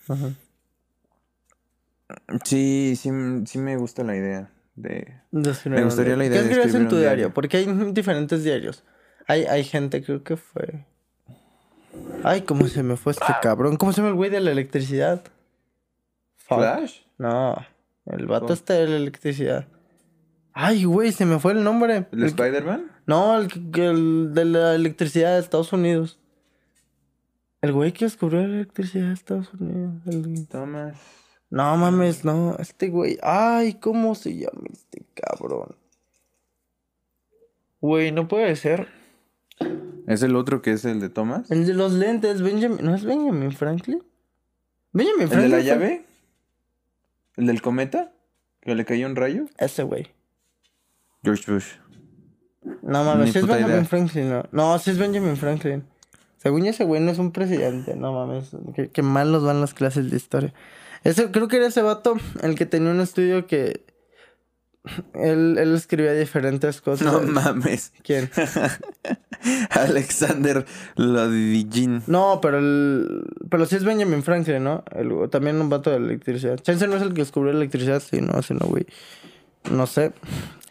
Ajá. Sí, sí, sí me gusta la idea de Me gustaría la idea ¿Qué de escribes en tu diario. Porque hay diferentes diarios. Hay, hay gente, creo que fue. Ay, cómo se me fue este cabrón. ¿Cómo se llama el güey de la electricidad? Fuck. Flash. No, el vato ¿Cómo? este de la electricidad. Ay, güey, se me fue el nombre. ¿El El Spider-Man? No, el de la electricidad de Estados Unidos. El güey que descubrió la electricidad de Estados Unidos. el- Thomas. No mames, no. Este güey. Ay, ¿cómo se llama este cabrón? Güey, no puede ser. ¿Es el otro que es el de Thomas? El de los lentes, Benjamin. ¿No es Benjamin Franklin? Benjamin ¿El de Franklin. la llave? ¿El del cometa? ¿Que le cayó un rayo? Ese güey. George Bush. No mames, si es Benjamin idea. Franklin, no. No, si es Benjamin Franklin. Según ese güey no es un presidente, no mames. Qué, qué mal nos van las clases de historia. Ese, creo que era ese vato el que tenía un estudio que. Él, él escribía diferentes cosas. No mames. ¿Quién? Alexander Lodigin. No, pero el. Pero sí es Benjamin Franklin, ¿no? El- también un vato de electricidad. Chance no es el que descubrió la electricidad, sí, no, ese no, güey. No sé.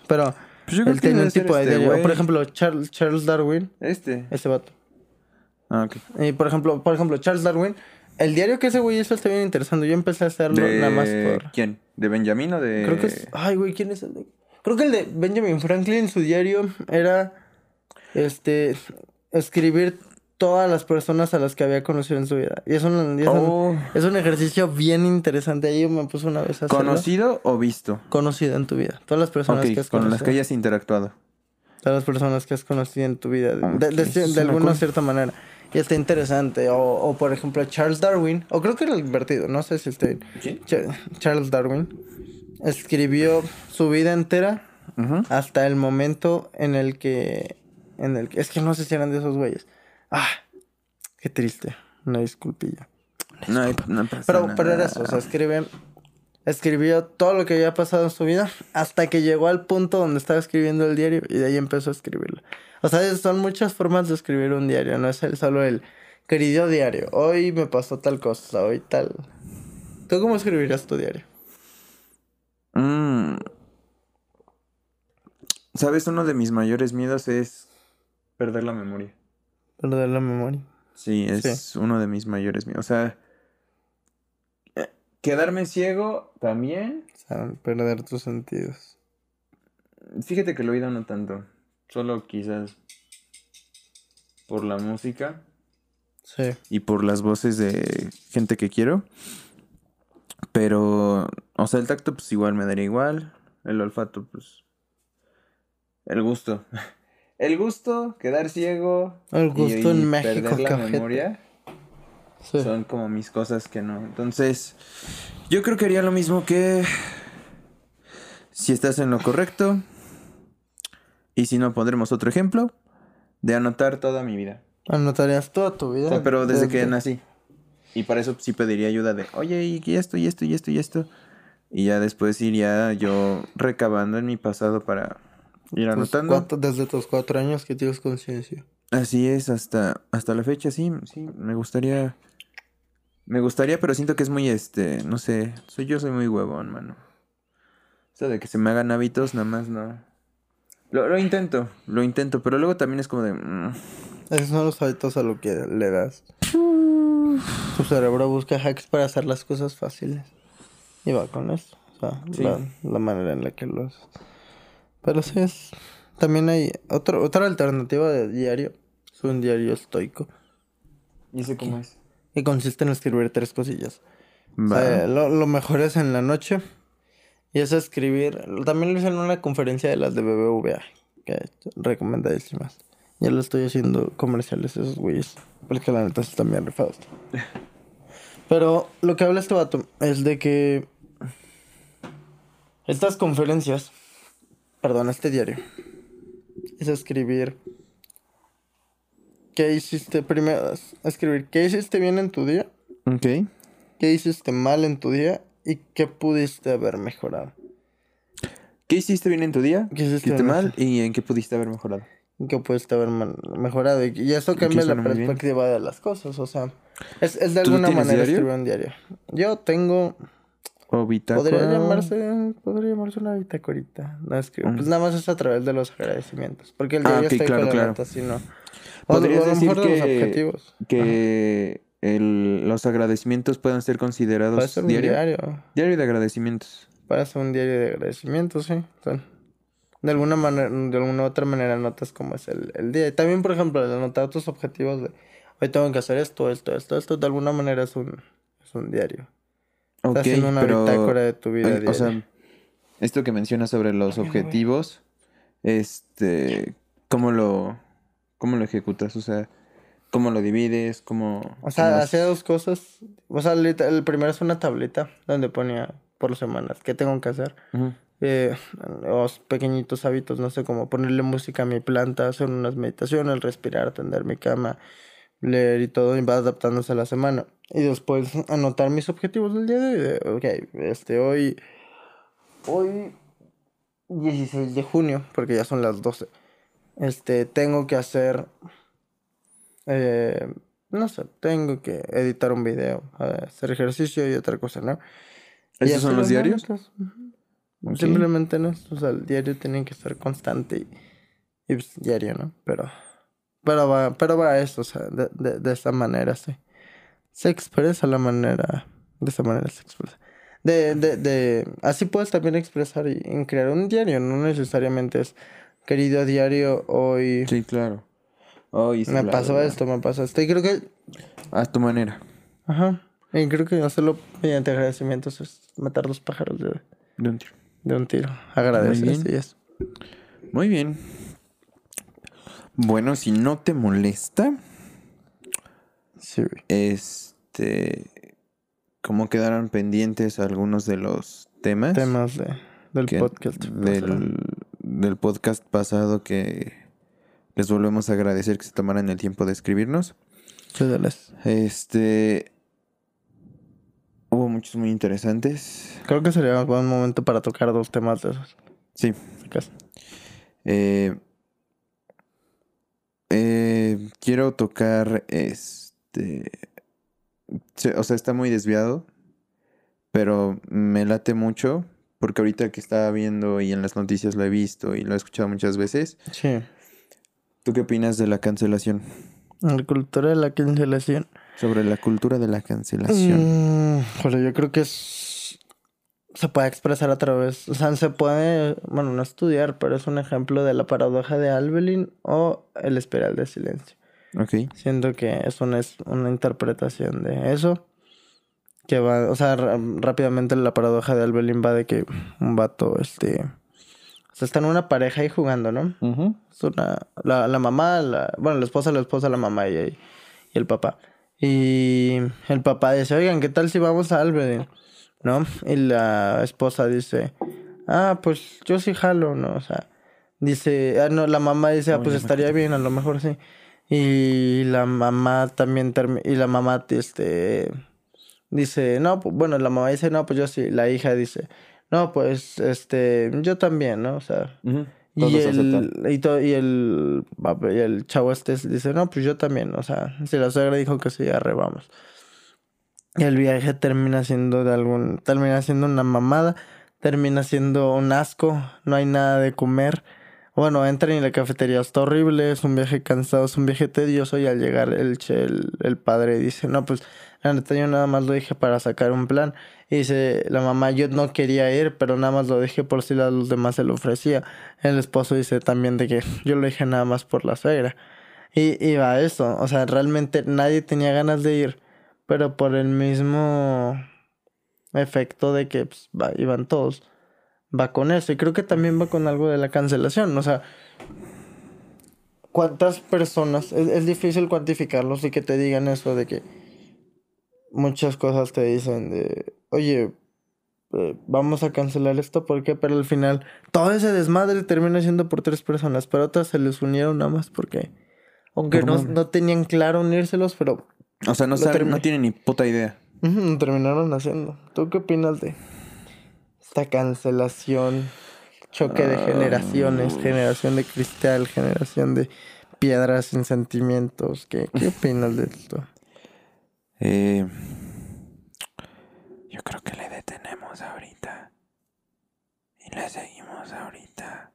Pero Pues él tenía un tipo de este güey. Por ejemplo, Charles, Charles Darwin, Este. ese vato. Ah, ok. Y por ejemplo, por ejemplo, Charles Darwin, el diario que ese güey hizo está bien interesante. Yo empecé a hacerlo De... nada más por. ¿Quién? ¿De Benjamín o de...? Creo que es. Ay, güey, ¿quién es el de.? Creo que el de Benjamin Franklin, su diario era. Este. Escribir todas las personas a las que había conocido en su vida. Y es un, y es un- Oh, es un ejercicio bien interesante. Ahí yo me puse una vez a hacerlo. ¿Conocido o visto? Conocido en tu vida. Todas las personas que has con conocido. las que hayas interactuado. Todas las personas que has conocido en tu vida. De, de- de- de alguna cierta manera. Y está interesante. O, o por ejemplo, Charles Darwin. O creo que era el invertido. No sé si estoy. ¿Quién? Cha- Charles Darwin. Escribió su vida entera hasta el momento en el que. En el que. Es que no sé si eran de esos güeyes. Ah, qué triste. Una disculpilla. No, hay- no pasa Pero, nada. pero era eso, o sea, escribe, escribió todo lo que había pasado en su vida hasta que llegó al punto donde estaba escribiendo el diario y de ahí empezó a escribirlo. O sea, son muchas formas de escribir un diario, no es el, solo el querido diario. Hoy me pasó tal cosa, hoy tal. ¿Tú cómo escribirías tu diario? Mm. ¿Sabes? Uno de mis mayores miedos es perder la memoria. Perder la memoria. Sí, es uno de mis mayores miedos. O sea, eh, quedarme ciego también. O sea, perder tus sentidos. Fíjate que lo he oído no tanto. Solo quizás por la música Sí. y por las voces de gente que quiero. Pero, o sea, el tacto pues igual me daría igual. El olfato pues... El gusto. El gusto, quedar ciego. El y- gusto y en México, Perder la cajete. memoria. Sí. Son como mis cosas que no. Entonces, yo creo que haría lo mismo que si estás en lo correcto. Y si no, pondremos otro ejemplo de anotar toda mi vida. Anotarías toda tu vida. O sea, pero desde que nací. Y para eso sí pediría ayuda de, oye, y esto, y esto, y esto, y esto. Y ya después iría yo recabando en mi pasado para ir tus anotando. cuatro- desde tus cuatro años que tienes conciencia. Así es, hasta, hasta la fecha, sí, sí, me gustaría. Me gustaría, pero siento que es muy, este, no sé, soy yo soy muy huevón, mano. O sea, de que se me hagan hábitos, nada más no. Lo, lo intento, lo intento, pero luego también es como de... mm, Esos son los hábitos a lo que le das. Tu cerebro busca hacks para hacer las cosas fáciles. Y va con eso. O sea, Sí. la, la manera en la que lo haces. Pero sí es. También hay otro, otra alternativa de diario. Es un diario estoico. ¿Y ese cómo es? Que consiste en escribir tres cosillas. O Va. sea, lo, lo mejor es en la noche. Y es escribir. También lo hice en una conferencia de las de BBVA. Que recomendadísimas. Ya lo estoy haciendo comerciales esos güeyes. Porque la neta están bien rifados. Pero lo que habla este vato es de que estas conferencias, perdón, este diario, es escribir qué hiciste primero, escribir qué hiciste bien en tu día, Ok. qué hiciste mal en tu día y qué pudiste haber mejorado. ¿Qué hiciste bien en tu día? ¿Qué hiciste mal? ¿Y en qué pudiste haber mejorado? y ¿Qué pudiste haber mejorado? Y, eso cambia la bien. perspectiva de las cosas, o sea, es, es de ¿Tú alguna manera diario? escribir un diario. Yo tengo ¿O? Podría llamarse, podría llamarse una bitácorita. No es que, Mm. pues nada más es a través de los agradecimientos. Porque el Ah, diario ok, está ahí claro, con la claro. nota, no. O, ¿Podrías o a lo decir mejor de los objetivos. Que el- los agradecimientos puedan ser considerados Puede ser un diario. diario. Diario de agradecimientos. Puede ser un diario de agradecimientos, sí. O sea, de alguna manera, de alguna otra manera notas cómo es el, el día. Y también, por ejemplo, el anotar tus objetivos de hoy tengo que hacer esto, esto, esto, esto, de alguna manera es un, es un diario. Ok, Estás haciendo una pero... bitácora de tu vida Ay. O sea, esto que mencionas sobre los objetivos, este, ¿cómo lo, cómo lo ejecutas? O sea, ¿cómo lo divides? ¿Cómo...? O sea, hacía dos cosas. O sea, el primero es una tableta donde ponía por semanas qué tengo que hacer. Eh, los pequeñitos hábitos, no sé, como ponerle música a mi planta, hacer unas meditaciones, respirar, tender mi cama, leer y todo, y va adaptándose a la semana. Y después anotar mis objetivos del día de hoy. Ok, este, hoy, hoy 16 de junio, porque ya son las 12. Este, tengo que hacer, eh, no sé, tengo que editar un video, hacer ejercicio y otra cosa, ¿no? ¿Esos son los diarios? Simplemente no, o sea, el diario tiene que ser constante y, y, pues, diario, ¿no? Pero, pero va, pero va a eso, o sea, de, de, de esa manera, sí. Se expresa la manera, de esa manera se expresa. De, de, de, así puedes también expresar y, en crear un diario, no necesariamente es, querido diario, hoy Sí, claro. Oh, me pasó esto, me pasó esto, y creo que, A tu manera. ajá, y creo que hacerlo mediante agradecimientos es matar dos pájaros de, De un tiro. de un tiro, agradecer, bien. sí, eso. Muy bien. Bueno, si no te molesta, Sí, este... ¿Cómo quedaron pendientes algunos de los temas? temas de, del podcast. del, del podcast pasado que les volvemos a agradecer que se tomaran el tiempo de escribirnos. Las- Este... Hubo muchos muy interesantes. Creo que sería un buen momento para tocar dos temas de esos. Sí. Eh, eh, quiero tocar este. O sea, está muy desviado. Pero me late mucho. Porque ahorita que estaba viendo y en las noticias lo he visto y lo he escuchado muchas veces. Sí. ¿Tú qué opinas de la cancelación? La cultura de la cancelación. Sobre la cultura de la cancelación. Mm, joder, yo creo que es... Se puede expresar a través... O sea, se puede... Bueno, no estudiar, pero es un ejemplo de la paradoja de Albelin o el espiral de silencio. Ok. Siento que es una, es una interpretación de eso. Que va, o sea, rápidamente la paradoja de Albelin va de que un vato, este... O sea, está en una pareja ahí jugando, ¿no? Es una, la, la mamá, la, bueno, la esposa, la esposa, la mamá y, y el papá. Y el papá dice, oigan, ¿qué tal si vamos a Albedin? ¿No? Y la esposa dice, ah, pues yo sí jalo, ¿no? O sea, dice, ah, no, la mamá dice, ah, pues estaría bien, a lo mejor sí. Y la mamá también, termi- y la mamá, este, dice, no, pues, bueno, la mamá dice, no, pues yo sí. La hija dice, no, pues, este, yo también, ¿no? O sea, y el, y, to- y el y el chavo este dice, no, pues yo también, o sea, si la suegra dijo que sí, arre, vamos. Y el viaje termina siendo de algún, termina siendo una mamada, termina siendo un asco, no hay nada de comer. Bueno, entran y la cafetería está horrible, es un viaje cansado, es un viaje tedioso y al llegar el, el, el padre dice, no, pues la neta yo nada más lo dije para sacar un plan. Y dice la mamá, yo no quería ir, pero nada más lo dije por si a los demás se lo ofrecía. El esposo dice también de que yo lo dije nada más por la suegra. Y, va eso, o sea, realmente nadie tenía ganas de ir, pero por el mismo efecto de que pues, iban todos, va con eso. Y creo que también va con algo de la cancelación. O sea, ¿cuántas personas? Es, es difícil cuantificarlos y que te digan eso de que muchas cosas te dicen de, oye, eh, vamos a cancelar esto, ¿por qué? Pero al final todo ese desmadre termina siendo por tres personas, pero otras se les unieron nada más porque, aunque no, no tenían claro unírselos, pero O sea, no, saben, no tienen ni puta idea. terminaron haciendo. ¿Tú qué opinas de esta cancelación, choque de generaciones, Ah. generación de cristal, generación de piedras sin sentimientos? ¿Qué, qué opinas de esto? Eh, yo creo que le detenemos ahorita. Y le seguimos ahorita.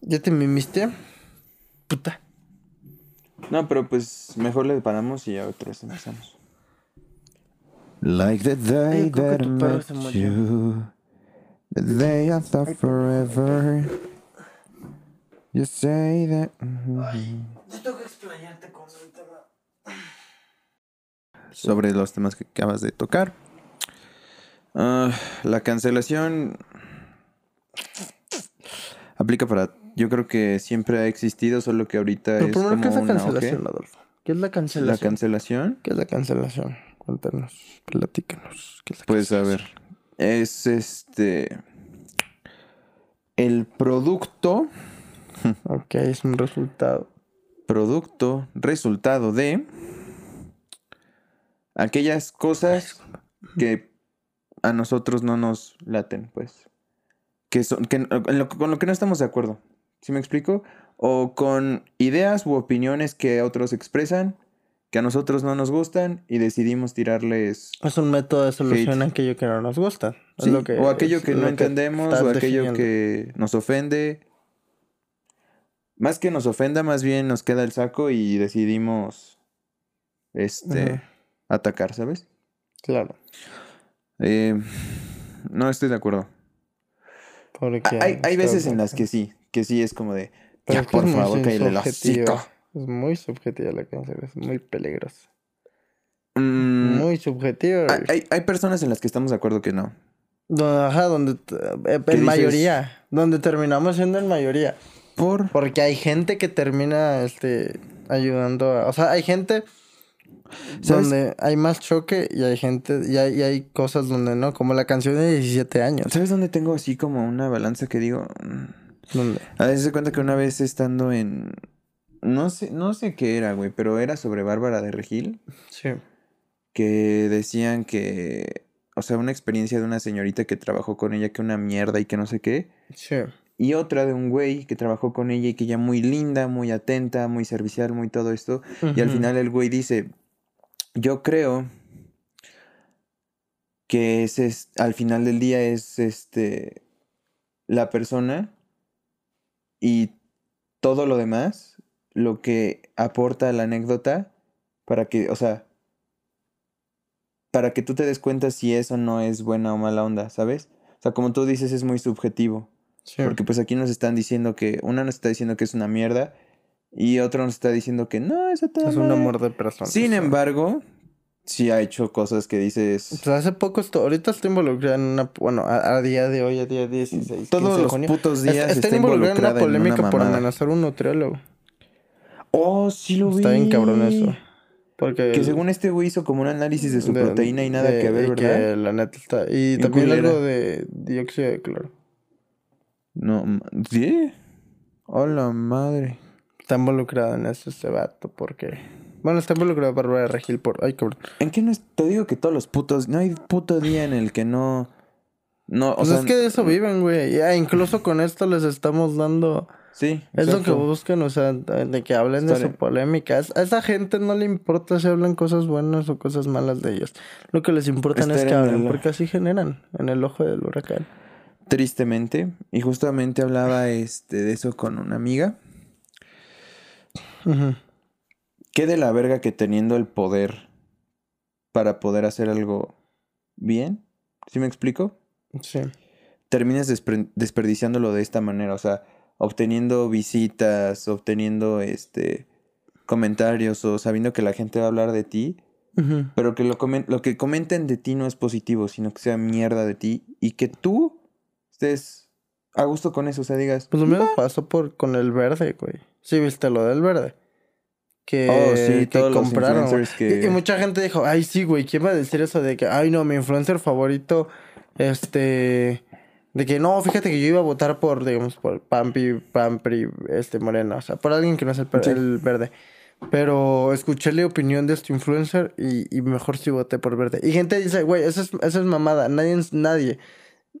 ¿Ya te mimiste? Puta. No, pero pues mejor le paramos y ya otra vez empezamos. Like the day that I met you, the day I thought forever. You say that. Yo tengo que explayarte con el tema. Sobre los temas que acabas de tocar. Ah, la cancelación aplica para. Yo creo que siempre ha existido, solo que ahorita Pero es primero, como ¿qué es la un auge. cancelación, Adolfo? ¿Qué es la La cancelación? cancelación, ¿Qué es la cancelación? Cuéntanos, platícanos. ¿Qué es la pues a cancelación? ver, es este el producto, Ok, es un resultado. producto, resultado de aquellas cosas que a nosotros no nos laten, pues. Que son, que, en lo- con lo que no estamos de acuerdo. ¿Sí me explico? O con ideas u opiniones que otros expresan, que a nosotros no nos gustan y decidimos tirarles Es un método de solución a aquello que no nos gusta. Es Sí, lo que- o aquello que no entendemos, o aquello definiendo. que nos ofende. Más que nos ofenda, más bien nos queda el saco y decidimos este atacar, ¿sabes? Claro. Eh, no estoy de acuerdo. Porque Hay, hay veces en las que sí, que sí es como de, Pero ya es que por favor, cállale el hocico. Es muy subjetiva la cancelación, es muy peligrosa. Mm, Muy subjetiva. hay, hay- hay personas en las que estamos de acuerdo que no. Ajá, donde eh, ¿Qué en dices? mayoría, donde terminamos siendo en mayoría. Por... Porque hay gente que termina este ayudando a, o sea, hay gente ¿Sabes? donde hay más choque y hay gente y hay, y hay cosas donde no, como la canción de 17 años. ¿Sabes dónde tengo así como una balanza que digo? A veces se cuenta que una vez estando en... No sé, no sé qué era, güey, pero era sobre Bárbara de Regil, sí. que decían que... O sea, una experiencia de una señorita que trabajó con ella que una mierda y que no sé qué. Sí. Y otra de un güey que trabajó con ella y que ella muy linda, muy atenta, muy servicial, muy todo esto. Y al final el güey dice, yo creo que es, es- al final del día es este la persona y todo lo demás lo que aporta la anécdota para que, o sea, para que tú te des cuenta si eso no es buena o mala onda, ¿sabes? O sea, como tú dices, es muy subjetivo. Sí. Porque pues aquí nos están diciendo que, una nos está diciendo que es una mierda y otro nos está diciendo que no, eso todo es un amor de persona. Sin embargo, sí ha hecho cosas que dices... Pues hace poco esto, ahorita estoy involucrada en una, bueno, a, a día de hoy, a día 16. Todos 15 de los junio, putos est- días está está involucrada en una involucrada en una polémica por amenazar a un nutriólogo. Oh, sí lo vi. Está bien cabrón eso. Porque Que según este güey hizo como un análisis de su de- proteína y nada de- que ver, ¿verdad? Que la neta está. Y también culera. algo de dióxido de cloro. No, ¿sí? Hola madre. Está involucrado en eso este vato porque... Bueno, está involucrado Bárbara Regil por... Ay, cabrón. ¿En qué no es? Te digo que todos los putos... No hay puto día en el que no... No, o Pues sea... es que de eso viven, güey. Ya, incluso con esto les estamos dando... Sí, Es lo que buscan, o sea, de que hablen de su polémica. A esa gente no le importa si hablan cosas buenas o cosas malas de ellos. Lo que les importa es que en hablen, el- porque así generan en el ojo del huracán. Tristemente. Y justamente hablaba este, de eso con una amiga. Ujú. Qué de la verga que teniendo el poder para poder hacer algo bien. ¿Sí me explico? Sí. terminas despre- desperdiciándolo de esta manera, o sea, obteniendo visitas, obteniendo este comentarios o sabiendo que la gente va a hablar de ti pero que lo que comenten de ti no es positivo, sino que sea mierda de ti y que tú estés a gusto con eso, o sea, digas, Pues lo mismo pasó por, con el verde, güey. Sí, viste lo del verde. Que, Oh, sí, que los compraron. que- Y, y mucha gente dijo, ay, sí, güey, ¿quién va a decir eso de que, ay, no, mi influencer favorito, este, de que no, fíjate que yo iba a votar por, digamos, por Pampi, Pampri, este, Morena, o sea, por alguien que no es el, per- Sí. el verde. Pero escuché la opinión de este influencer y, y mejor sí voté por verde. Y gente dice, güey, eso es, eso es mamada, nadie, nadie,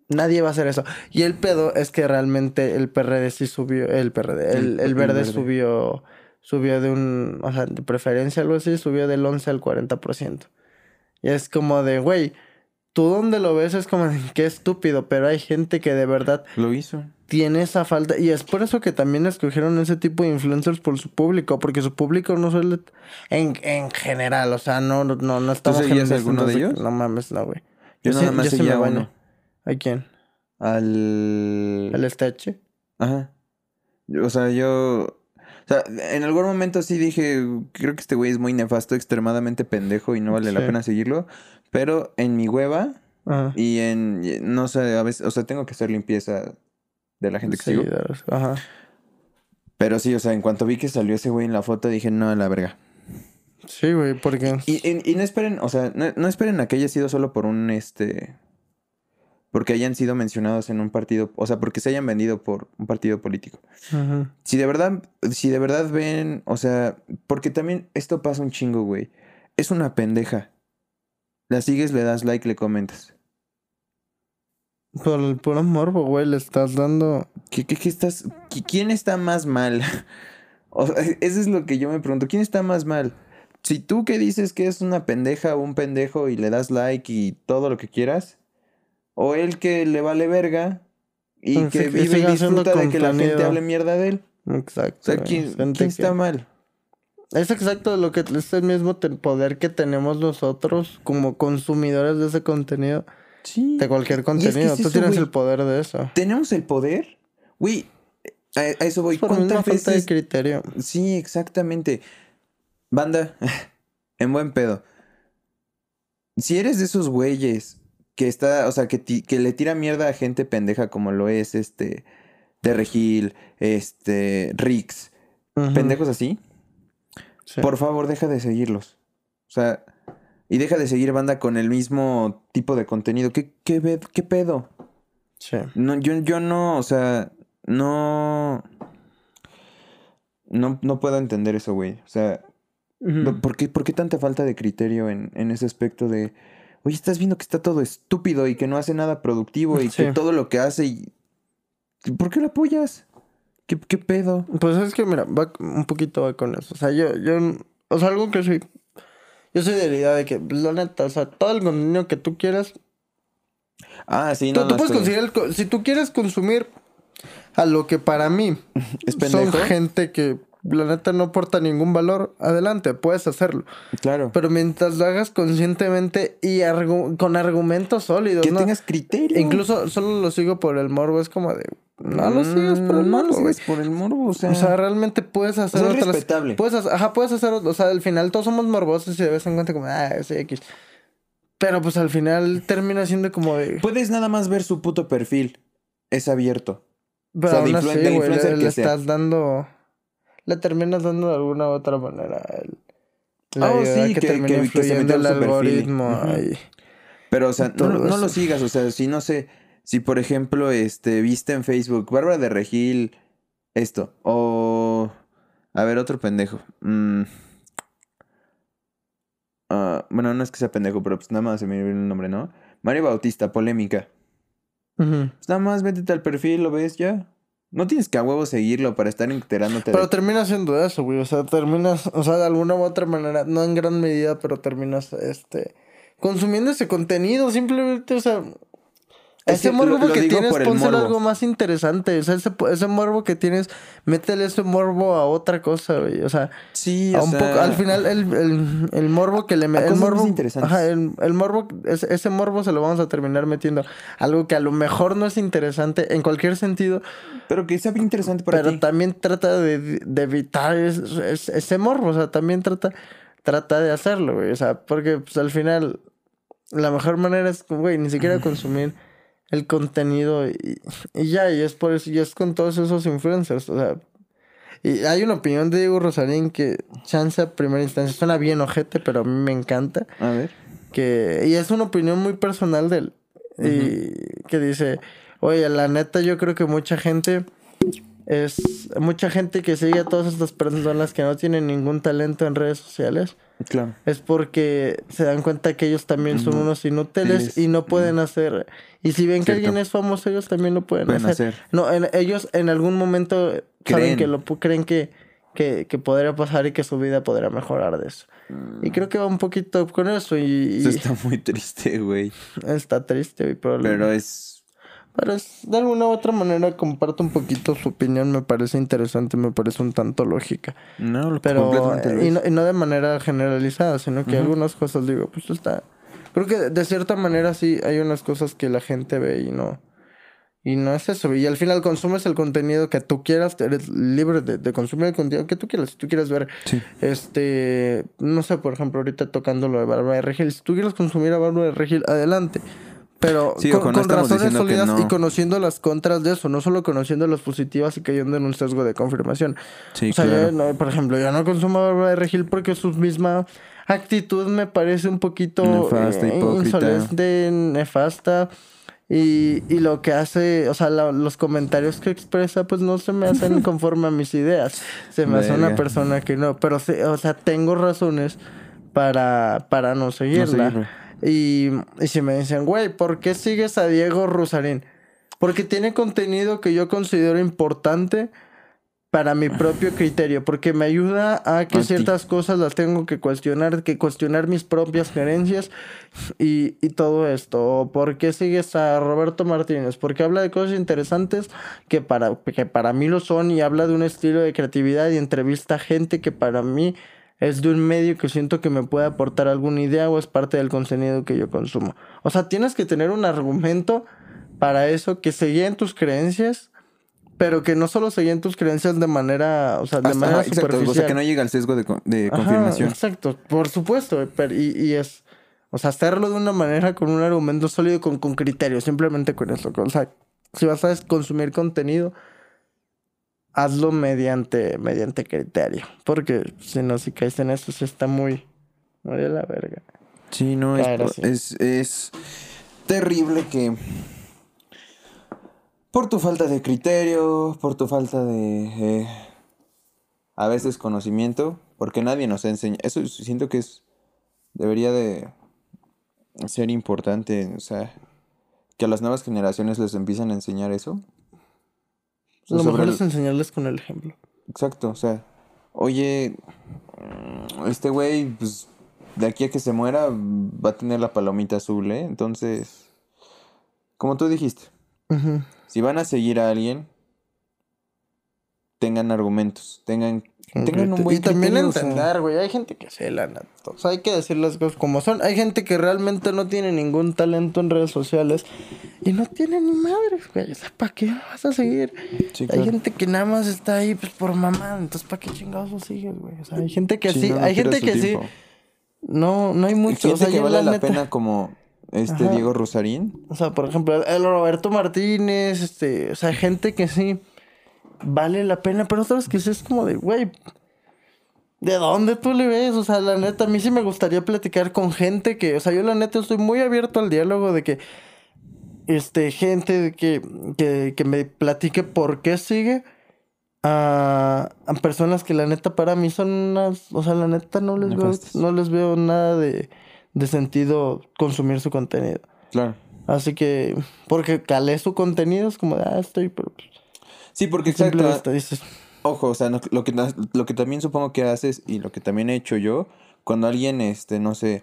nadie va a hacer eso. Y el pedo es que realmente el PRD sí subió, el PRD, el, El- el el verde verde. subió, subió de un, o sea, de preferencia algo así, subió del 11 al 40%. Y es como de, güey, tú donde lo ves es como de, qué estúpido, pero hay gente que de verdad lo hizo. tiene esa falta. Y es por eso que también escogieron ese tipo de influencers por su público, porque su público no suele, en, en general, o sea, no, no, no estamos seguías generalizando alguno de ellos? No mames, no, güey. Yo, nada más seguía me uno. ¿A quién? Al... ¿El Esteche? Ajá. O sea, yo... O sea, en algún momento sí dije, creo que este güey es muy nefasto, extremadamente pendejo y no vale la Sí. pena seguirlo. Pero en mi hueva Ajá. y en... No sé, a veces... O sea, tengo que hacer limpieza de la gente que sigo. Seguidores, Ajá. Pero sí, o sea, en cuanto vi que salió ese güey en la foto, dije, no, a la verga. Sí, güey, porque... Y, y- y no esperen, o sea, no, no esperen a que haya sido solo por un, este... Porque hayan sido mencionados en un partido, o sea, porque se hayan vendido por un partido político. Si de verdad, si de verdad ven, o sea, porque también esto pasa un chingo, güey. Es una pendeja. La sigues, le das like, le comentas. Por el puro morbo, güey, le estás dando... ¿Qué, qué, qué estás, qui- ¿Quién está más mal? O sea, eso es lo que yo me pregunto. ¿Quién está más mal? Si tú que dices que es una pendeja o un pendejo y le das like y todo lo que quieras, o él que le vale verga y Sí, que vive y disfruta de que la gente hable mierda de él. Exacto. O sea. ¿quién, que- está mal? Es exacto lo que es el mismo poder que tenemos nosotros como consumidores de ese contenido, Sí. de cualquier es que contenido. es Tú eso, tienes el poder de eso. ¿Tenemos el poder? Güey, a, a eso voy. Por una ¿Cuántas falta de veces? criterio. Sí, exactamente. Banda, en buen pedo. Si eres de esos güeyes que está, o sea, que, ti- que le tira mierda a gente pendeja como lo es este de Regil, este Rix, pendejos así, Sí. por favor, deja de seguirlos. O sea, y deja de seguir banda con el mismo tipo de contenido. ¿Qué, qué, qué pedo? Sí. No, yo, yo no, o sea, no. No, no puedo entender eso, güey. O sea. ¿por qué, por qué tanta falta de criterio en, en ese aspecto de. Oye, estás viendo que está todo estúpido y que no hace nada productivo y que todo lo que hace y. ¿Por qué lo apoyas? ¿Qué, qué pedo? Pues es que, mira, va un poquito va con eso. O sea, yo, yo, o sea, algo que soy, yo soy de la idea de que, pues, la neta, o sea, todo el contenido que tú quieras, Ah, sí, tú, no, tú puedes el si tú quieres consumir a lo que para mí ¿Es son gente que, la neta, no aporta ningún valor, adelante, puedes hacerlo. Claro. Pero mientras lo hagas conscientemente y argu- con argumentos sólidos, que ¿no? tengas criterio. Incluso solo lo sigo por el morbo, es como de, no lo sigas por el Mm, No morbo, lo sigas por el morbo, o sea. O sea, realmente puedes hacer o sea, es respetable. Puedes, ajá, puedes hacer, o sea, al final todos somos morbosos y de vez en cuando como, ah, sí, X. Pero pues al final termina siendo como de... Puedes nada más ver su puto perfil. Es abierto. Pero sea, de aún así, güey, le, sea. estás dando... Le terminas dando de alguna u otra manera el... Oh, idea sí, que- termina que- que se metió el algoritmo ahí. Pero, o sea, no, no lo sigas. O sea, si no sé, si por ejemplo, este, viste en Facebook, Bárbara de Regil, esto. O. A ver, otro pendejo. Mm. Ah, bueno, no es que sea pendejo, pero pues nada más se me viene el nombre, ¿no? Mario Bautista, polémica. Pues nada más métete al perfil, lo ves ya. No tienes que a huevo seguirlo para estar enterándote Pero de... termina siendo eso, güey. O sea, terminas, o sea, de alguna u otra manera, no en gran medida, pero terminas, este, consumiendo ese contenido. Simplemente, o sea, ese morbo lo- que tienes, pónselo algo más interesante. O sea, ese, ese morbo que tienes, métele ese morbo a otra cosa, güey. O sea, Sí, o un sea, poco, al final, el, el, el morbo que le me- el morbo, interesantes. ajá, el, el morbo, ese, ese morbo se lo vamos a terminar metiendo. Algo que a lo mejor no es interesante en cualquier sentido, Pero que sea bien interesante para pero ti. también trata de, de evitar es- es- ese morbo, o sea, también trata trata de hacerlo, güey. O sea, porque pues al final la mejor manera es, güey, ni siquiera consumir el contenido y, y ya, y es por eso, y es con todos esos influencers, o sea. Y hay una opinión de Diego Rosarín que chance a primera instancia suena bien ojete, pero a mí me encanta. A ver. Que, y es una opinión muy personal de él. Y que dice, oye, la neta yo creo que mucha gente es mucha gente que sigue a todas estas personas que no tienen ningún talento en redes sociales. Claro. Es porque se dan cuenta que ellos también son unos inútiles Útiles. y no pueden hacer. Y si ven que alguien es famoso, ellos también lo pueden, Pueden hacer. hacer. No, en- ellos en algún momento Creen. saben que lo creen que, que, que podría pasar y que su vida podrá mejorar de eso. Y creo que va un poquito con eso y, y Eso está muy triste, güey. está triste, güey, pero, Pero es. Pero es- de alguna u otra manera comparto un poquito su opinión, me parece interesante, me parece un tanto lógica. No, lo Pero, completamente lo y no, y no de manera generalizada, sino que algunas cosas digo, pues está. Creo que de cierta manera sí hay unas cosas que la gente ve y no. Y no es eso. Y al final consumes el contenido que tú quieras, eres libre de, de consumir el contenido que tú quieras. Si tú quieres ver, Sí. este, no sé, por ejemplo, ahorita tocando lo de Bárbara de Regil, si tú quieres consumir a Bárbara de Regil, adelante. Pero Sí, con, no razones sólidas y no. conociendo las contras de eso, no solo conociendo las positivas y cayendo en un sesgo de confirmación. Sí, O sea, claro. yo, no, por ejemplo, yo no consumo Bárbara de Regil porque su misma actitud me parece un poquito Nefasta, eh, insolente, nefasta. Y, y lo que hace, o sea, la- los comentarios que expresa, pues no se me hacen conforme a mis ideas. Se me hace una persona que no. Pero, sí, o sea, tengo razones para, para no seguirla. seguirla. Y, y si me dicen, güey, ¿por qué sigues a Diego Rusarín? Porque tiene contenido que yo considero importante para mi propio criterio, porque me ayuda a que ciertas cosas las tengo que cuestionar, que cuestionar mis propias creencias y, y todo esto. O ¿Por qué sigues a Roberto Martínez? Porque habla de cosas interesantes que para, que para mí lo son y habla de un estilo de creatividad y entrevista a gente que para mí es de un medio que siento que me puede aportar alguna idea o es parte del contenido que yo consumo. O sea, tienes que tener un argumento para eso que se guíe en tus creencias, pero que no solo se guíe en tus creencias de manera, o sea, de Hasta- manera ajá, exacto, superficial. o sea, que no llega al sesgo de, Ajá, confirmación. exacto, por supuesto, pero, y, y es, o sea, hacerlo de una manera con un argumento sólido, con, con criterio, simplemente con eso. O sea, si vas a consumir contenido, hazlo mediante, mediante criterio, porque si no, si caes en eso, sí está muy, muy de la verga. Sí, no, es, es, es terrible que por tu falta de criterio, por tu falta de eh, a veces conocimiento, porque nadie nos enseña, eso siento que es debería de ser importante, o sea, que a las nuevas generaciones les empiecen a enseñar eso. O sea, Lo mejor el- es enseñarles con el ejemplo. Exacto, o sea, oye, este güey, pues, de aquí a que se muera, va a tener la palomita azul, ¿eh? Entonces, como tú dijiste, si van a seguir a alguien, tengan argumentos, tengan, tengan un buen y también entender, güey. Hay gente que se la neta. O sea, hay que decir las cosas como son. Hay gente que realmente no tiene ningún talento en redes sociales y no tiene ni madres, güey. O sea, ¿para qué vas a seguir? Sí, Hay gente que nada más está ahí pues por mamá. Entonces, ¿para qué chingados lo sigues, güey? O sea, hay gente que sí, sí. no, no hay gente que sí. No, no hay mucho. Gente o sea, que vale la, neta- pena como este Ajá. Diego Rosarín. O sea, por ejemplo, el Roberto Martínez, este, o sea, gente que sí vale la pena, pero otros que es como de, güey, ¿de dónde tú le ves? O sea, la neta, a mí sí me gustaría platicar con gente que, o sea, yo la neta estoy muy abierto al diálogo de que, este, gente que, que, que me platique por qué sigue. A, a personas que la neta para mí son unas, o sea, la neta no les veo, no les veo nada de, de sentido consumir su contenido. Claro. Así que, porque calé su contenido, es como de, ah, estoy, pero pues, Sí, porque exacto, Ojo, o sea, lo, que, lo que también supongo que haces y lo que también he hecho yo, cuando alguien, este, no sé,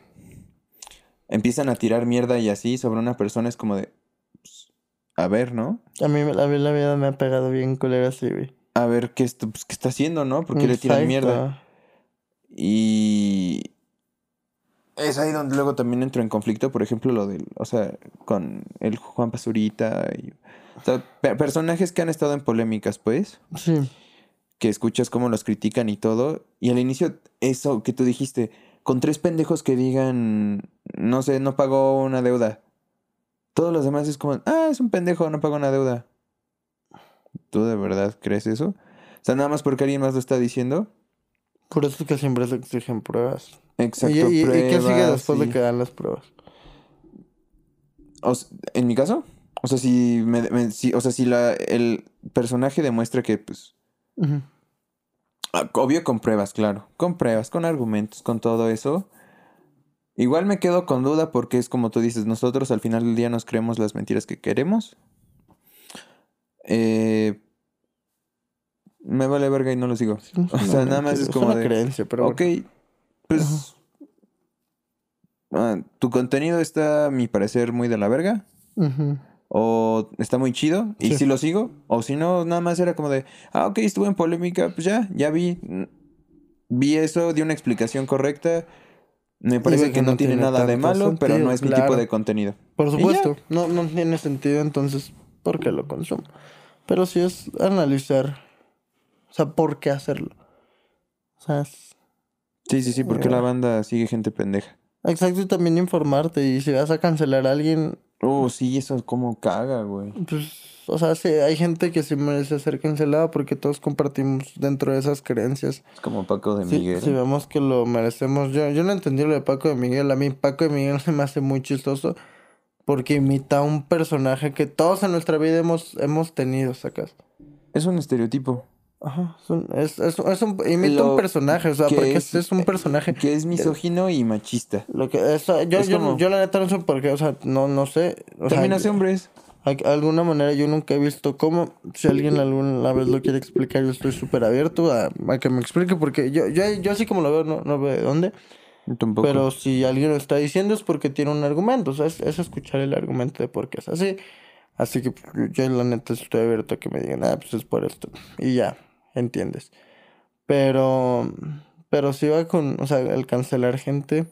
empiezan a tirar mierda y así sobre una persona, es como de, pues, a ver, ¿no? a mí la, la vida me ha pegado bien culera así, güey. A ver qué, est- pues, qué está haciendo, ¿no? Porque le tiran mierda. Y es ahí donde luego también entro en conflicto, por ejemplo, lo del, o sea, con el Juan Pazurita y, o sea, pe- personajes que han estado en polémicas, pues. Sí, que escuchas cómo los critican y todo. Y al inicio, eso que tú dijiste, con tres pendejos que digan, no sé, no pagó una deuda. Todos los demás es como, ah, es un pendejo, no pagó una deuda. ¿Tú de verdad crees eso? O sea, nada más porque alguien más lo está diciendo. Por eso es que siempre se exigen pruebas. Exacto. ¿Y, y- y qué sigue pruebas después de que dan las pruebas? O en mi caso, o sea, si, me, me- si- o sea, si la, el personaje demuestra que, pues, ah, obvio con pruebas, claro, con pruebas, con argumentos, con todo eso, igual me quedo con duda porque es como tú dices, nosotros al final del día nos creemos las mentiras que queremos. Eh, me vale verga y no lo sigo. O sea, nada más es como una de, creencia, pero ok, pues, ah, tu contenido está, a mi parecer, muy de la verga. Ujú. O está muy chido y Sí. si lo sigo. O si no, nada más era como de, ah, ok, estuvo en polémica, pues ya, ya vi. Vi eso, di una explicación correcta. Me parece que no tiene nada de malo, pero no es mi tipo de contenido. Por supuesto, no, no tiene sentido entonces por qué lo consumo. Pero sí es analizar, o sea, por qué hacerlo. O sea, es- Sí, sí, sí, porque la banda sigue gente pendeja. exacto, y también informarte. Y si vas a cancelar a alguien, Oh, sí, eso como caga, güey. pues, o sea, sí, hay gente que sí merece ser cancelada porque todos compartimos dentro de esas creencias. Es como Paco de Sí, Miguel. si vemos que lo merecemos. Yo, yo no entendí lo de Paco de Miguel. A mí Paco de Miguel se me hace muy chistoso porque imita a un personaje que todos en nuestra vida hemos, hemos tenido, sacas. Es un estereotipo. Ajá, es un, es, es, es un, imita Lo un personaje, o sea, que porque es- es, es un personaje. Que es misógino y machista. Lo que, eso, yo, yo, como- yo la neta no sé por qué, o sea, no, no sé. O sea, También hace hombres. de alguna manera yo nunca he visto cómo, si alguien alguna vez lo quiere explicar, yo estoy súper abierto a, a que me explique, porque yo, yo, yo así como lo veo, no, no veo de dónde. Tampoco. Pero si alguien lo está diciendo es porque tiene un argumento, o sea, es, es escuchar el argumento de por qué es así. Así que yo, yo la neta estoy abierto a que me digan, ah, pues es por esto. Y ya, entiendes. Pero, pero si va con, o sea, el cancelar gente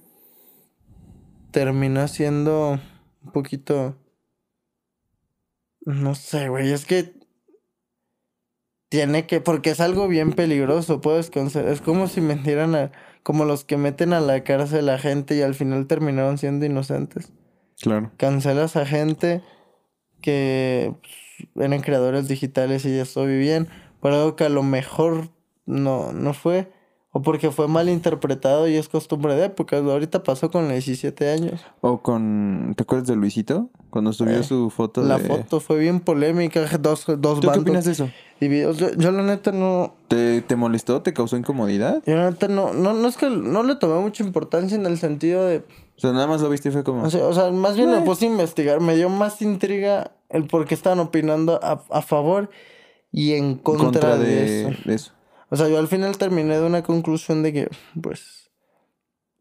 termina siendo un poquito, no sé, güey, es que tiene que, porque es algo bien peligroso, puedes cancelar, es como si metieran a, como los que meten a la cárcel a gente y al final terminaron siendo inocentes. Claro. Cancelas a gente que pues, eran creadores digitales y eso vivían por algo que a lo mejor no, no fue. O porque fue mal interpretado y es costumbre de épocas. Ahorita pasó con los 17 años. O con. ¿Te acuerdas de Luisito? Cuando subió Eh, su foto La de. foto fue bien polémica. Dos, dos ¿Tú qué opinas de eso? divididos. Yo, yo la neta no... ¿Te, ¿Te molestó? ¿Te causó incomodidad? Yo la neta no, no, no es que no le tomé mucha importancia en el sentido de... O sea, nada más lo viste y fue como. O sea, o sea, más bien me Eh. puse a investigar. Me dio más intriga el por qué estaban opinando a, a favor y en contra, contra de, de, eso. de eso. O sea, yo al final terminé de una conclusión de que, pues,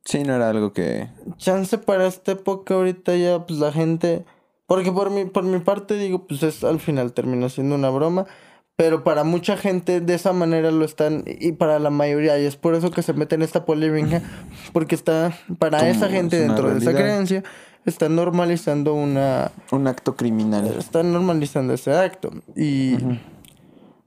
Sí, no era algo que. chance para esta época ahorita ya, pues la gente... Porque por mi, por mi parte digo, pues es al final terminó siendo una broma. Pero para mucha gente de esa manera lo están, y para la mayoría, y es por eso que se mete en esta polémica, porque está, para esa gente es dentro de esa creencia, están normalizando una, Un acto criminal. están normalizando ese acto. Y,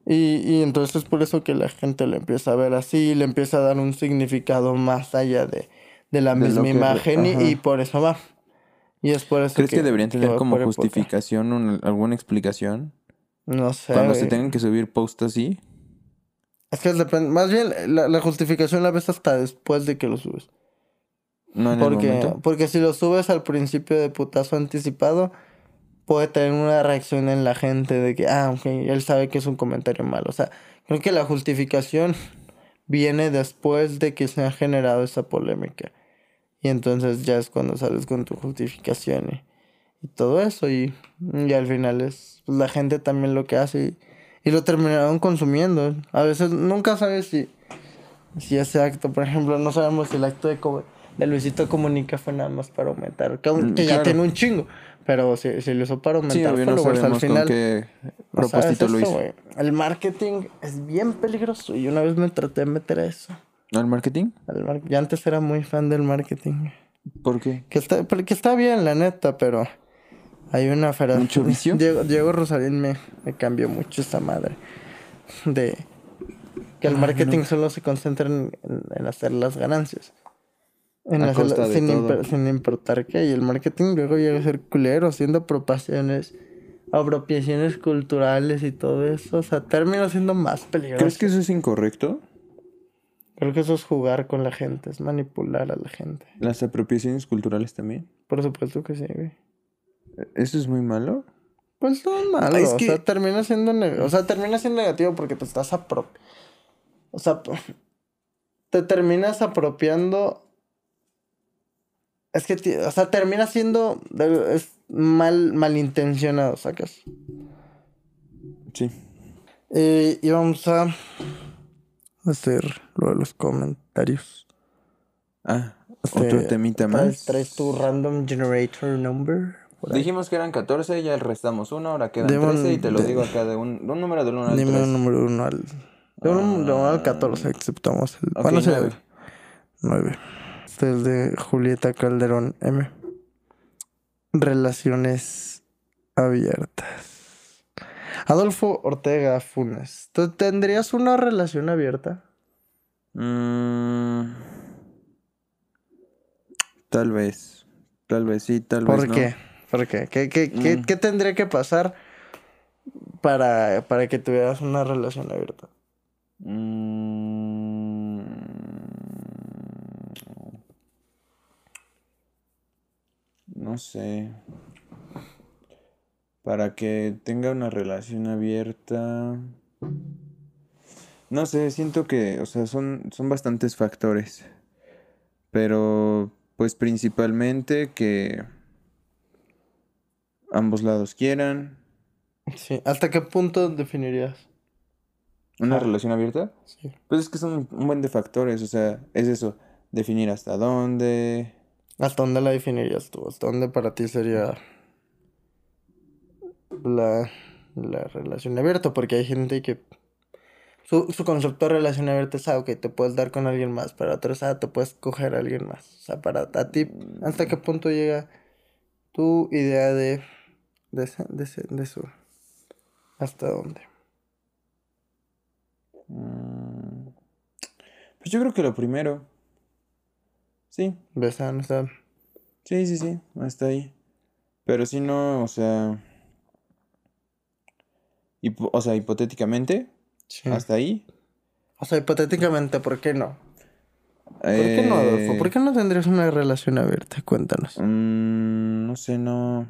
y, y entonces es por eso que la gente lo empieza a ver así, le empieza a dar un significado más allá de, de la De misma imagen y, por eso va. Y es por eso ¿Crees que, deberían tener como justificación, un- alguna explicación? No sé. Cuando se tengan que subir posts así. Es que depende. Más bien, la, la justificación la ves hasta después de que lo subes. No en el Porque, momento. porque si lo subes al principio de putazo anticipado, puede tener una reacción en la gente de que, ah, ok, él sabe que es un comentario malo. O sea, creo que la justificación viene después de que se ha generado esa polémica. Y entonces ya es cuando sales con tu justificación y, y todo eso. Y, y al final es pues, la gente también lo que hace y, y lo terminaron consumiendo. A veces nunca sabes si, si ese acto, por ejemplo, no sabemos si el acto de, de Luisito Comunica fue nada más para aumentar, que, que ya tiene un chingo. Pero si, si lo hizo para Sí, aumentar no followers al sabemos final. qué no propósito. El marketing es bien peligroso y una vez me traté de meter a eso. ¿Al marketing? Al mar- Ya antes era muy fan del marketing. ¿Por qué? Que está, que está bien, la neta, pero hay una. ¿Mucho vicio? Diego, Diego Rosalín me, me cambió mucho esa madre. De que el Ay, marketing no. solo se concentra en, en- en hacer las ganancias. En la costa de sin, todo. imper- sin importar que y el marketing luego llega a ser culero, haciendo apropiaciones, apropiaciones culturales y todo eso. O sea, termina siendo más peligroso. ¿Crees que eso es incorrecto? Creo que eso es jugar con la gente, es manipular a la gente. Las apropiaciones culturales también. Por supuesto que sí, güey. ¿Eso es muy malo? Pues no es malo, Es o que- sea, termina siendo o sea, termina siendo negativo porque te estás apro... O sea, te terminas apropiando es que, ti- o sea, termina siendo es mal malintencionado, sacas. Sí. Eh, y vamos a hacer lo de los comentarios. Ah, Este, otro temita ¿traes- más. ¿Traes tu random generator number? Dijimos que eran 14, ya restamos uno, ahora quedan Dime un- 13 y te lo de- digo acá de un, de un número del 1 al Dime 3. un número uno al. De un número al 14, aceptamos el. Ok, bueno, sí, nueve. 9. Este es de Julieta Calderón M. Relaciones abiertas. Adolfo Ortega Funes. ¿Tú tendrías una relación abierta? Mm, tal vez. Tal vez sí, tal ¿Por vez no. qué? ¿Por qué? ¿Qué, qué, qué- Mm. qué tendría que pasar para, para que tuvieras una relación abierta? Mm, no sé. Para que tenga una relación abierta. No sé, siento que, o sea, son, son bastantes factores. Pero, pues principalmente que ambos lados quieran. Sí. ¿Hasta qué punto definirías? ¿Una Ah. relación abierta? Sí. Pues es que son un buen de factores, o sea, es eso, definir hasta dónde. ¿Hasta dónde la definirías tú? ¿Hasta dónde para ti sería la, la relación abierta? Porque hay gente que su, su concepto de relación abierta es algo que te puedes dar con alguien más, para otros ah, te puedes coger a alguien más. O sea, para a ti, ¿hasta qué punto llega tu idea de, de, de, de eso? ¿Hasta dónde? Mm, Pues yo creo que lo primero. Sí, ¿Ves? No está- sí, sí, sí, hasta ahí. Pero si no, o sea. hipo- o sea, hipotéticamente, Sí. hasta ahí. O sea, hipotéticamente, ¿por qué no? ¿Por qué no, Adolfo? Eh, ¿Por qué no tendrías una relación abierta? Cuéntanos. mm, no sé, no.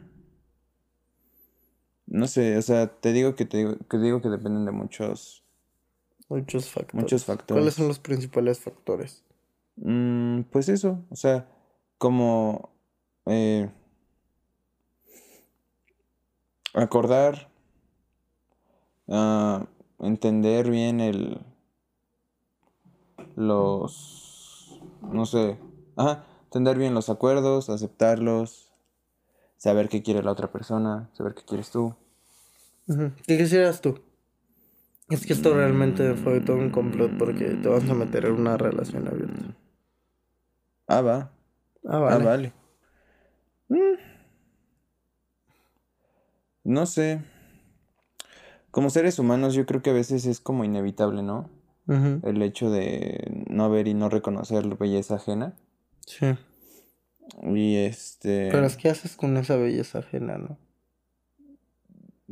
No sé, o sea, te digo que te digo que digo que dependen de muchos, Muchos factores. muchos factores. ¿Cuáles son los principales factores? Mm, pues eso, o sea, como eh, acordar, ah, entender bien el, los, no sé, entender bien los acuerdos, aceptarlos, saber qué quiere la otra persona, saber qué quieres tú. ¿Qué quisieras tú? Es que esto realmente fue todo un complot porque te vas a meter en una relación abierta. Ah, va, Ah, ah, vale. vale. Mm. No sé. Como seres humanos, yo creo que a veces es como inevitable, ¿no? Ujú. El hecho de no ver y no reconocer la belleza ajena. Sí. Y este. Pero es que haces con esa belleza ajena, ¿no?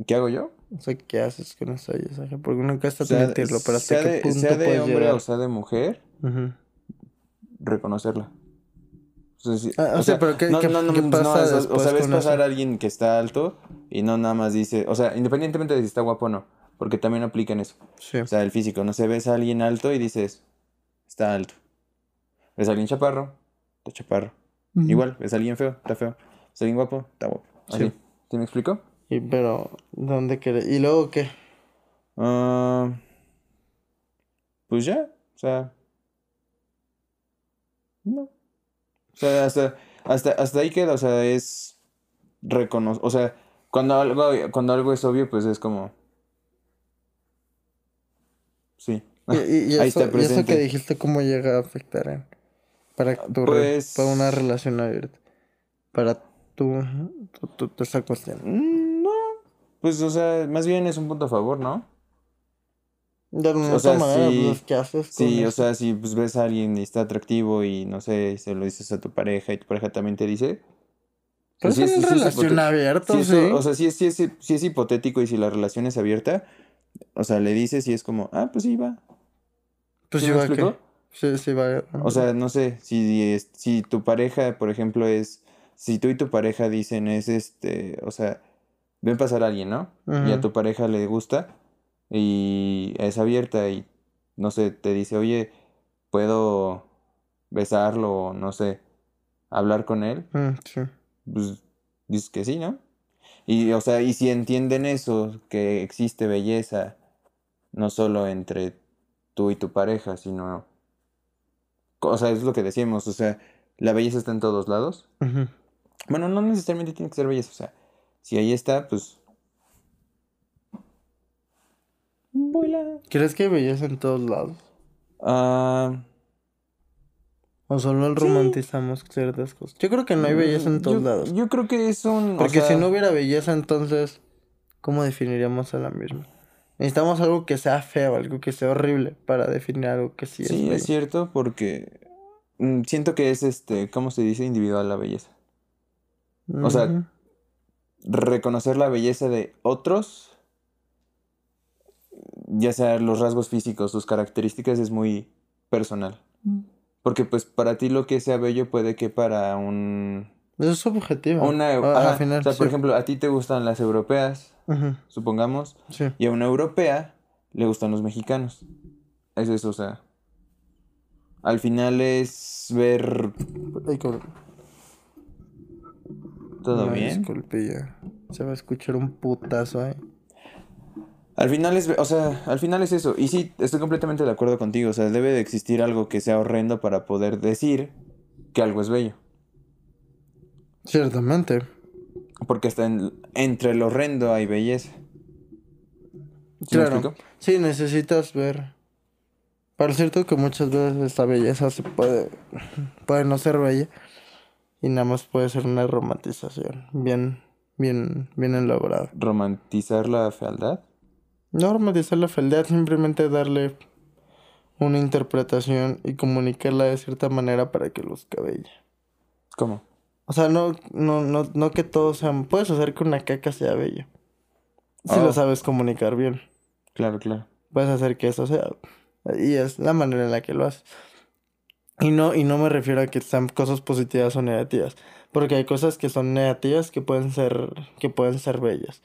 ¿Qué hago yo? O sea, ¿qué haces con esa belleza ajena? Porque nunca está admitirlo, pero hasta sea qué de, punto sea de puedes hombre llegar. o sea de mujer, reconocerla. O sea, Ah, o o sea, sea, pero ¿qué- no, qué- no, no, qué no, pasa o sea, o sea, ves pasar eso? a alguien que está alto y no nada más dice, o sea, independientemente de si está guapo o no, porque también aplican eso. Sí. O sea, el físico, no se ves a alguien alto y dices, está alto. Ves a alguien chaparro, está chaparro. Igual, ves a alguien feo, está feo. Ves a alguien guapo, está guapo. Así. Sí. ¿Sí me explico? Y pero, ¿dónde querés? ¿Y luego qué? Ah, pues ya, o sea. No. O sea, hasta, hasta, hasta ahí queda, o sea, es reconocer, o sea, cuando algo, cuando algo es obvio, pues es como. Sí. Y, y- y Ahí eso, está y eso que presente. dijiste, ¿cómo llega a afectar en- para tu re- Pues- para una relación abierta? Para tu, tu, tu- tu- esa cuestión. Mm, No, pues, o sea, más bien es un punto a favor, ¿no? De alguna O sea, manera, pues, ¿qué haces Sí, o sea, si pues, ves a alguien y está atractivo y no sé, se lo dices a tu pareja y tu pareja también te dice. Pero sí es una relación abierta, sí, eso- o sea, sí, es- es, es hipotético y si la relación es abierta, o sea, le dices y es como, ah, pues sí, va. pues ¿Sí va explico? Sí, sí va. O sea, no sé, si, es- si tu pareja, por ejemplo, es, si tú y tu pareja dicen es este, o sea, ven pasar a alguien, ¿no? Y a tu pareja le gusta y es abierta y, no sé, te dice, oye, puedo besarlo o, no sé, hablar con él, Mm, sí. pues dices que sí, ¿no? Y, o sea, y si entienden eso, que existe belleza, no solo entre tú y tu pareja, sino, o sea, es lo que decíamos, o sea, la belleza está en todos lados. Bueno, no necesariamente tiene que ser belleza, o sea, si ahí está, pues... Vuela. ¿Crees que hay belleza en todos lados? Ah, ¿O solo romantizamos ciertas cosas? Yo creo que no hay belleza en todos yo, lados. Yo creo que es un... o Porque si no hubiera belleza, entonces, ¿cómo definiríamos a la misma? Necesitamos algo que sea feo, algo que sea horrible para definir algo que sí, es Sí, es cierto, porque mm, siento que es este, ¿cómo se dice? Individual la belleza. o sea. Reconocer la belleza de otros, ya sea los rasgos físicos, sus características, es muy personal. Porque pues para ti lo que sea bello puede que para un... Eso es subjetivo. Una, Ah, ajá, al final, o sea, por ejemplo, a ti te gustan las europeas, supongamos, sí. y a una europea le gustan los mexicanos. Es eso, o sea. Al final es ver todo Una bien. disculpe, ya. Se va a escuchar un putazo, eh. Al final es, o sea, al final es eso. Y sí, estoy completamente de acuerdo contigo. O sea, debe de existir algo que sea horrendo para poder decir que algo es bello. Ciertamente. Porque hasta en- entre el horrendo hay belleza. ¿Sí Claro. Sí, necesitas ver. Para cierto que muchas veces esta belleza se puede, puede no ser bella y nada más puede ser una romantización bien, bien, bien elaborada. Romantizar la fealdad. No romantizar la fealdad, simplemente darle una interpretación y comunicarla de cierta manera para que luzca bella. ¿Cómo? O sea, no, no, no, no que todo sea... Puedes hacer que una caca sea bella. Si Oh. lo sabes comunicar bien. Claro, claro. puedes hacer que eso sea. Y es la manera en la que lo haces. Y no, y no me refiero a que sean cosas positivas o negativas. Porque hay cosas que son negativas que pueden ser, que pueden ser bellas.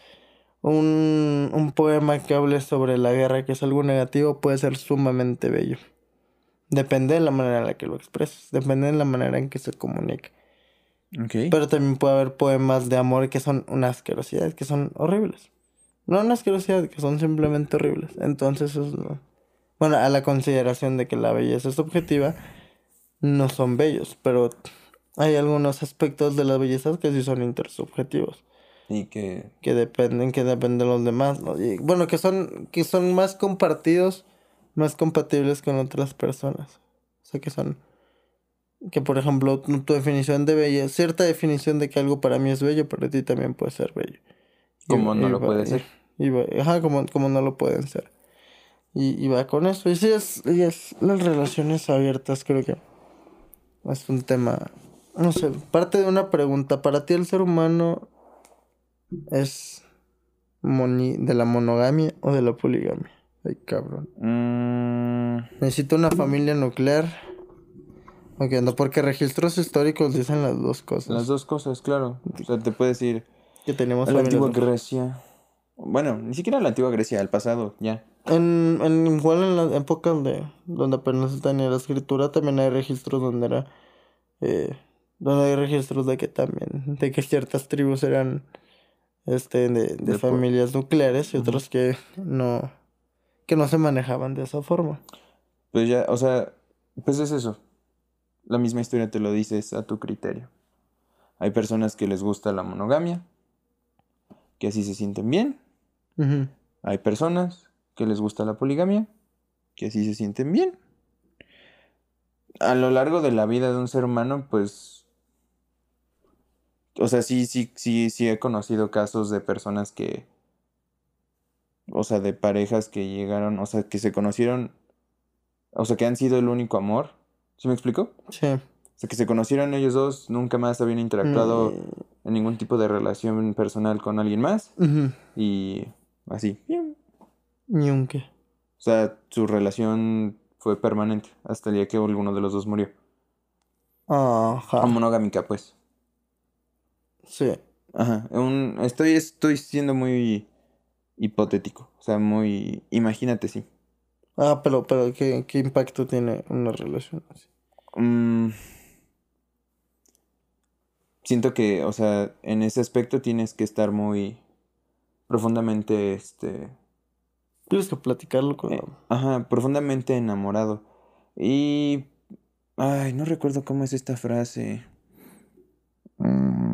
Un, un poema que hable sobre la guerra, que es algo negativo, puede ser sumamente bello. Depende de la manera en la que lo expreses. Depende de la manera en que se comunica. Ok. Pero también puede haber poemas de amor que son una asquerosidad, que son horribles. No una asquerosidad, que son simplemente horribles. Entonces, eso es lo- bueno, a la consideración de que la belleza es objetiva, no son bellos, pero hay algunos aspectos de la belleza que sí son intersubjetivos, Y que... que dependen, que dependen de los demás, ¿no? Y, bueno, que son, que son más compartidos, más compatibles con otras personas. O sea, que son, que por ejemplo, tu, tu definición de belleza, cierta definición de que algo para mí es bello, para ti también puede ser bello. Como no y lo puede y- ser. y ajá, como, como no lo pueden ser. Y, y va con eso. Y sí, es, y es las relaciones abiertas, creo que es un tema, no sé, parte de una pregunta. Para ti el ser humano es moni- de la monogamia o de la poligamia. Ay, cabrón. Mm, Necesito una familia nuclear. Ok, no, porque registros históricos dicen las dos cosas. las dos cosas, claro. O sea, te puedes ir Que tenemos la antigua. Grecia. Bueno, ni siquiera la antigua Grecia, al pasado, ya. En, en igual en las épocas de donde apenas en la escritura también hay registros donde era eh, donde hay registros de que también de que ciertas tribus eran este de, de familias nucleares y otros que no que no se manejaban de esa forma. Pues ya, o sea, pues es eso. La misma historia te lo dices a tu criterio. Hay personas que les gusta la monogamia, que así se sienten bien. Hay personas que les gusta la poligamia, que así se sienten bien. A lo largo de la vida de un ser humano, pues... O sea, sí, sí, sí, sí he conocido casos de personas que... o sea, de parejas que llegaron, o sea, que se conocieron, o sea, que han sido el único amor. ¿Sí me explico? Sí. O sea, que se conocieron ellos dos, nunca más habían interactuado Mm. en ningún tipo de relación personal con alguien más y así. Ni un qué. O sea, su relación fue permanente hasta el día que alguno de los dos murió. Ajá. Monogámica, pues. Sí. Ajá. Un, estoy, estoy siendo muy hipotético. O sea, muy... Imagínate, sí. Ah, pero, pero ¿qué, qué impacto tiene una relación así? Mm, siento que, o sea, en ese aspecto tienes que estar muy profundamente, este... Tienes que platicarlo con Eh, Ajá, profundamente enamorado. Y... Ay, no recuerdo cómo es esta frase. Mm.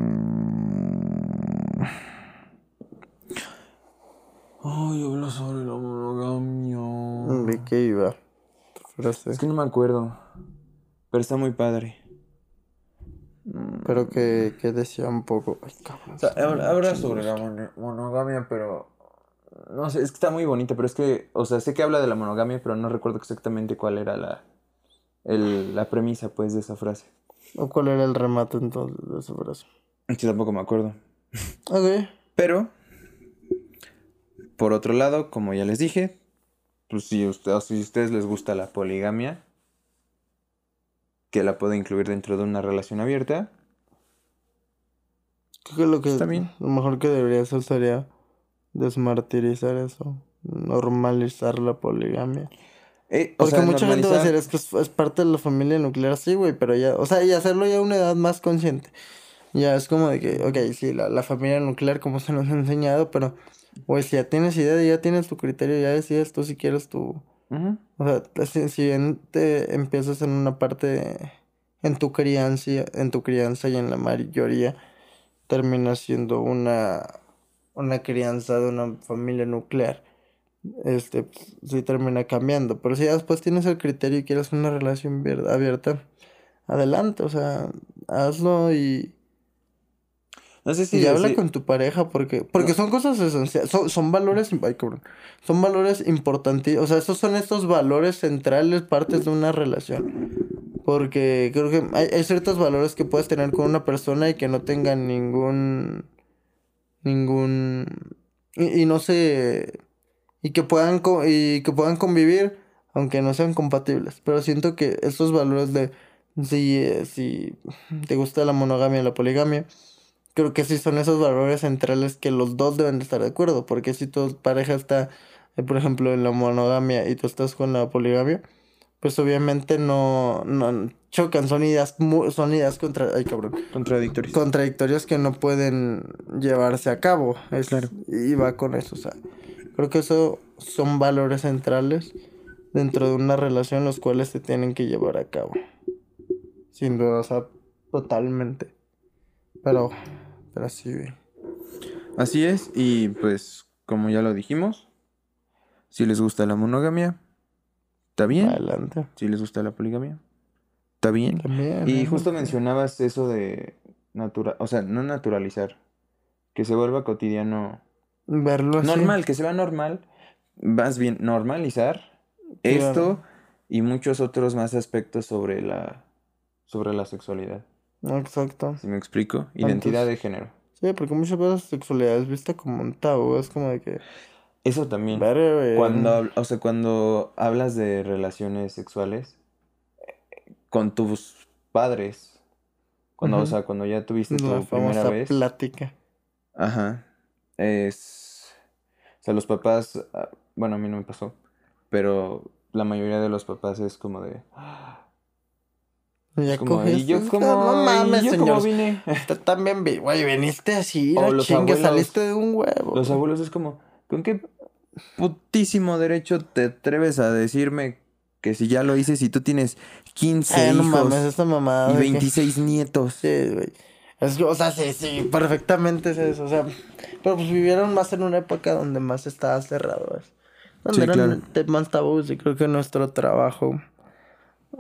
Ay, habla sobre la monogamia. ¿De qué iba? frase? Es que no me acuerdo. Pero está muy padre. Pero que, que decía un poco. Ay, cabrón. O sea, habla, sobre la monogamia, pero... No sé, es que está muy bonita, pero es que... O sea, sé que habla de la monogamia, pero no recuerdo exactamente cuál era la... El, la premisa, pues, de esa frase. ¿O cuál era el remate entonces de esa frase? Sí, tampoco me acuerdo. Ok. Pero, por otro lado, como ya les dije, pues si, usted, si a ustedes les gusta la poligamia, que la puede incluir dentro de una relación abierta, Creo que lo que Está bien. lo mejor que debería hacer sería desmartirizar eso. Normalizar la poligamia. eh, o Porque sea, mucha gente va a decir, es que es, es parte de la familia nuclear, sí, güey, pero ya, o sea, y hacerlo ya a una edad más consciente. Ya es como de que, ok, sí, la, la familia nuclear como se nos ha enseñado, pero, güey, si ya tienes idea, ya tienes tu criterio, ya decides tú si quieres tu... O sea, si, si bien te empiezas en una parte, en tu crianza, en tu crianza y en la mayoría, termina siendo una, una crianza de una familia nuclear. Este, pues, sí termina cambiando. Pero si ya después tienes el criterio y quieres una relación abierta, adelante, o sea, hazlo y, No sé si y habla con tu pareja porque, porque son cosas esenciales, son, son valores, ay, cabrón, son valores importantes, o sea, esos son estos valores centrales, partes de una relación. Porque creo que hay, hay ciertos valores que puedes tener con una persona y que no tengan ningún, ningún, y, y no sé, y que puedan, co- y que puedan convivir, aunque no sean compatibles. Pero siento que esos valores de, si, si te gusta la monogamia y la poligamia, creo que sí son esos valores centrales que los dos deben de estar de acuerdo. Porque si tu pareja está, eh, por ejemplo, en la monogamia y tú estás con la poligamia, pues obviamente no, no chocan, son ideas, son ideas contra, ay cabrón, Contradictorios. contradictorias que no pueden llevarse a cabo. Es- Claro. Y va con eso, o sea, creo que eso son valores centrales dentro de una relación los cuales se tienen que llevar a cabo. Sin duda, o sea, totalmente. Pero, pero sí, güey. Así es, y pues, como ya lo dijimos, si les gusta la monogamia, está bien. Adelante. Si les gusta la poligamia, está bien. También. Y ¿eh? justo mencionabas eso de natural, o sea, no naturalizar, que se vuelva cotidiano, Verlo así. normal, que se vea normal, más bien normalizar Claro. esto y muchos otros más aspectos sobre la sobre la sexualidad. Exacto. ¿Sí me explico? Identidad de género. Sí, porque muchas veces la sexualidad es vista como un tabú. Es como de que. Eso también. Cuando, o sea, cuando hablas de relaciones sexuales con tus padres, cuando, o Ujú. sea, cuando ya tuviste tu La primera famosa vez, plática. ajá, es, o sea, los papás, ah, bueno, a mí no me pasó, pero la mayoría de los papás es como de, Ya como, ¿y yo cómo, No mames, yo vine? Usted también güey, viniste así, O los abuelos- saliste de un huevo. Los abuelos es como, ¿con qué putísimo derecho te atreves a decirme que si ya lo hice, si tú tienes 15 Ay, no hijos mames, esta mamada. y de que- 26 nietos? Sí, güey. Es o sea, sí, sí, perfectamente es eso. O sea, pero pues vivieron más en una época donde más estaba cerrado, ¿ves? Donde Sí, eran claro. temas tabús y creo que nuestro trabajo,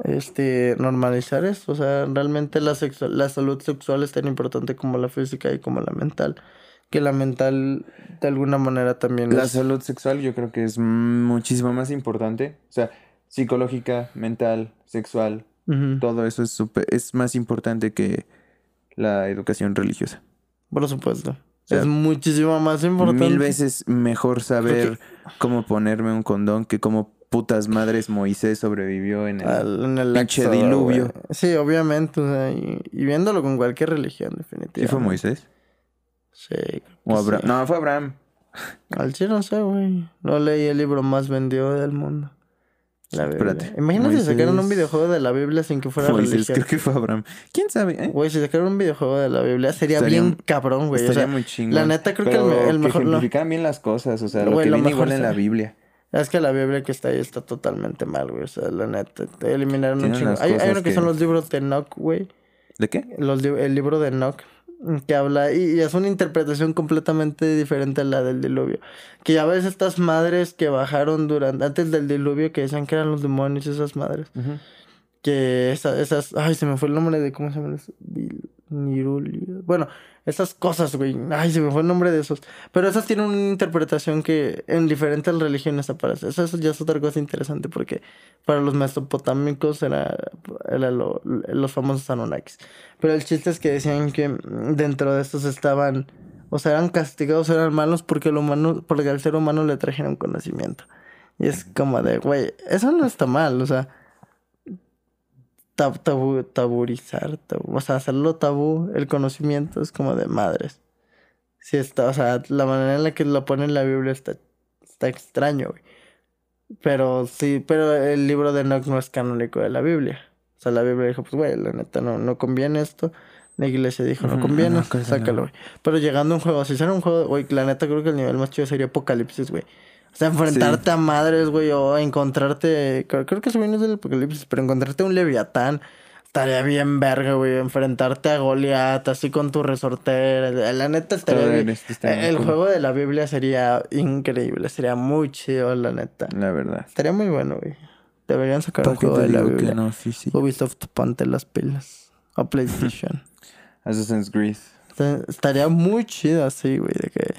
este, normalizar eso. O sea, realmente la, la salud sexual es tan importante como la física y como la mental. que la mental de alguna manera también La es- salud sexual yo creo que es muchísimo más importante. O sea, psicológica, mental, sexual, todo eso es, súper- es más importante que la educación religiosa. Por supuesto. sea, es muchísimo más importante. Mil veces mejor saber cómo ponerme un condón que cómo putas madres Moisés sobrevivió en el... Al- en el pinche éxodo, diluvio. güey. Sí, obviamente. o sea, y, y viéndolo con cualquier religión, definitivamente. ¿Sí fue Moisés? Sí. ¿O Abraham? sí. No, fue Abraham. Al chile no sé, güey. No leí el libro más vendido del mundo. La Biblia. Espérate. Imagínate si sacaran un Moisés- videojuego de la Biblia sin que fuera Moisés, religión. creo que fue Abraham. ¿Quién sabe? eh? Güey, si sacaran un videojuego de la Biblia sería Estaría- bien cabrón, güey. O Estaría sea, muy chingón. la neta creo que el Pero el mejor- Que lo- bien las cosas. O sea, lo Güey, que lo viene mejor igual en la Biblia. Es que la Biblia que está ahí está totalmente mal, güey. O sea, la neta. Te eliminaron un chingo. Hay, uno que, que- son los libros de Enoch, güey. ¿De qué? Los, el libro de Enoch. Que habla, y, y es una interpretación completamente diferente a la del diluvio. Que ya ves estas madres que bajaron durante, antes del diluvio, que decían que eran los demonios, esas madres. que esa- esas, ay, se me fue el nombre de, ¿cómo se llama? Bueno, esas cosas, güey, ay, se me fue el nombre de esos. Pero esas tienen una interpretación que en diferentes religiones aparece. Eso, ya es otra cosa interesante porque para los mesopotámicos era, era lo- los famosos Anunnakis. Pero el chiste es que decían que dentro de estos estaban, o sea, eran castigados, eran malos porque, el humano, porque al ser humano le trajeron conocimiento. Y es como de, güey, eso no está mal, o sea, tab- tabú, taburizar, tabú, o sea, hacerlo tabú, el conocimiento es como de madres. Sí está, o sea, la manera en la que lo pone en la Biblia está, está extraño, güey. Pero sí, pero el libro de Enoch no es canónico de la Biblia. O sea, la Biblia dijo, pues, güey, la neta no, no conviene esto. La iglesia dijo, no conviene, cállate, sácalo, güey. Pero llegando a un juego, si hiciera un juego, güey, la neta creo que el nivel más chido sería Apocalipsis, güey. O sea, enfrentarte a madres, güey, o encontrarte. Creo, creo que eso viene del Apocalipsis, pero encontrarte un Leviatán. Estaría bien verga, güey. Enfrentarte a Goliat, así con tu resortera. La neta estaría bien. muy El cool. juego de la Biblia sería increíble. Sería muy chido, la neta. La verdad. Estaría muy bueno, güey. Deberían sacar un ¿Para qué juego de la Biblia. no? Sí, sí. Ubisoft, ponte las pilas. O PlayStation. Assassin's Creed. Estaría muy chido así, güey, de que...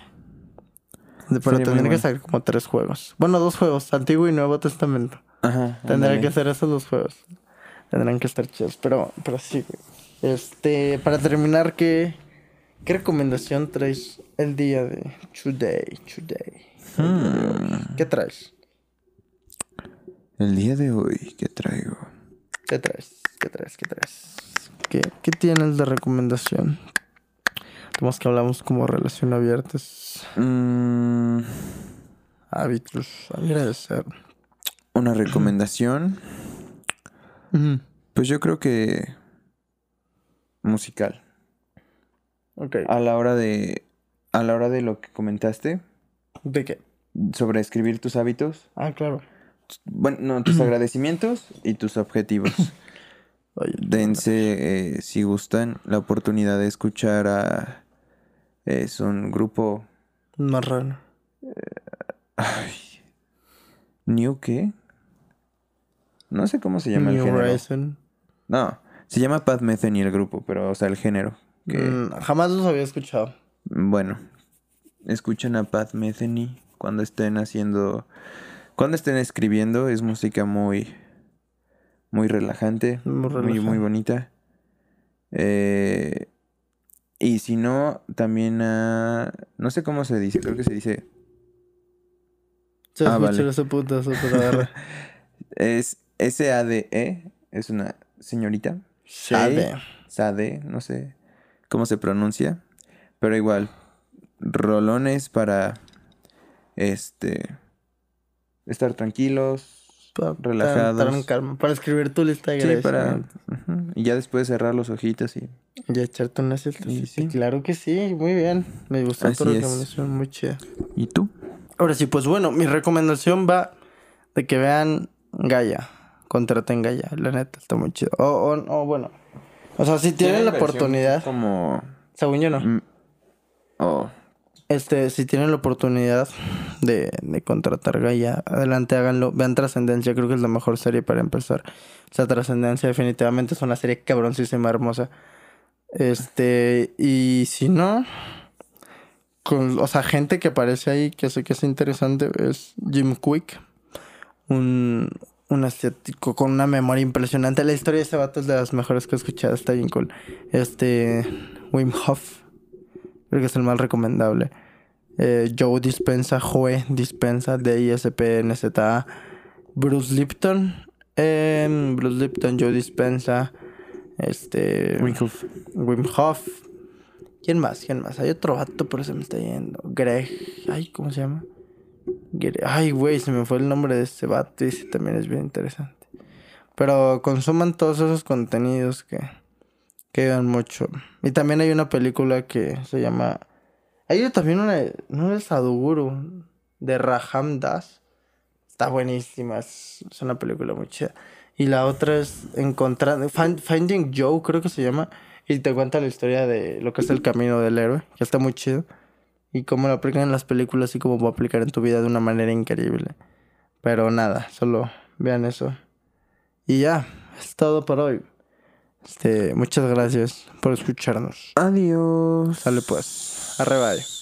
pero tendría que salir como tres juegos. Bueno, dos juegos, Antiguo y Nuevo Testamento. Ajá. Tendría que ser esos dos juegos. Tendrán que estar chidos, pero, pero sí, güey. Este, para terminar, ¿qué, ¿qué recomendación traes el día de Today? Today. Hmm. ¿Qué traes? El día de hoy, ¿qué traigo? ¿Qué traes? ¿Qué traes? ¿Qué traes? ¿Qué, qué tienes de recomendación? Tenemos que hablamos como relación abiertas. Mm, Hábitos. Agradecer. una recomendación. Pues yo creo que musical. Ok. A la hora de a la hora de lo que comentaste ¿De qué? sobre escribir tus hábitos, Ah, claro. bueno, no, tus agradecimientos y tus objetivos. Dense, eh, si gustan, la oportunidad de escuchar a es un grupo más raro. ay, New qué? No sé cómo se llama el New género. Horizon. No, se llama Pat Metheny el grupo, pero o sea, el género. Que, Mm, jamás los había escuchado. Bueno, escuchen a Pat Metheny cuando estén haciendo, cuando estén escribiendo, es música muy, muy relajante, Muy muy, muy relajante. bonita. Eh, y si no, también a, no sé cómo se dice, creo que se dice, Se Ah, vale. ese es S-A-D-E, es una señorita. Sade. Sade, no sé cómo se pronuncia, pero igual, rolones para, este, estar tranquilos, Para, en calma, para escribir tu lista de sí, para, y ya después cerrar los ojitos y, Y echarte una siesta. Sí, sí. Claro que sí, muy bien. Me gustó tu Así es. recomendación, muy chida. ¿y tú? Ahora sí, pues bueno, mi recomendación va de que vean Gaia. Contraten Gaia, la neta, está muy chido. O, o, o bueno. O sea, si tienen la oportunidad, Como, según yo no. mm, oh, Este, si tienen la oportunidad de, de contratar Gaia, adelante háganlo. Vean Trascendencia, creo que es la mejor serie para empezar. O sea, Trascendencia definitivamente es una serie cabroncísima, hermosa. Este, y si no, con, o sea, gente que aparece ahí que sé que es interesante es Jim Quick, un, un asiático con una memoria impresionante. La historia de este vato es de las mejores que he escuchado, está bien cool. Este, Wim Hof, creo que es el más recomendable. Eh, Joe Dispensa, Joe Dispensa, D-I-S-P-N-Z-A. Bruce Lipton, em, Bruce Lipton, Joe Dispensa, este... Wim Hof. Wim Hof. ¿Quién más? ¿Quién más? Hay otro vato, pero se me está yendo. Greg. Ay, ¿cómo se llama? Ay, güey, se me fue el nombre de este vato y ese también es bien interesante. Pero consuman todos esos contenidos que, que ayudan mucho. Y también hay una película que se llama... Hay también una... No es Sadhguru, de Raham Das. Está buenísima, es, una película muy chida. Y la otra es Encontrando... Find- Finding Joe, creo que se llama. Y te cuenta la historia de lo que es el camino del héroe, que está muy chido. Y cómo lo aplican en las películas y cómo va a aplicar en tu vida de una manera increíble. Pero nada, solo vean eso. Y ya, es todo por hoy. Este, muchas gracias por escucharnos. Adiós. Sale pues.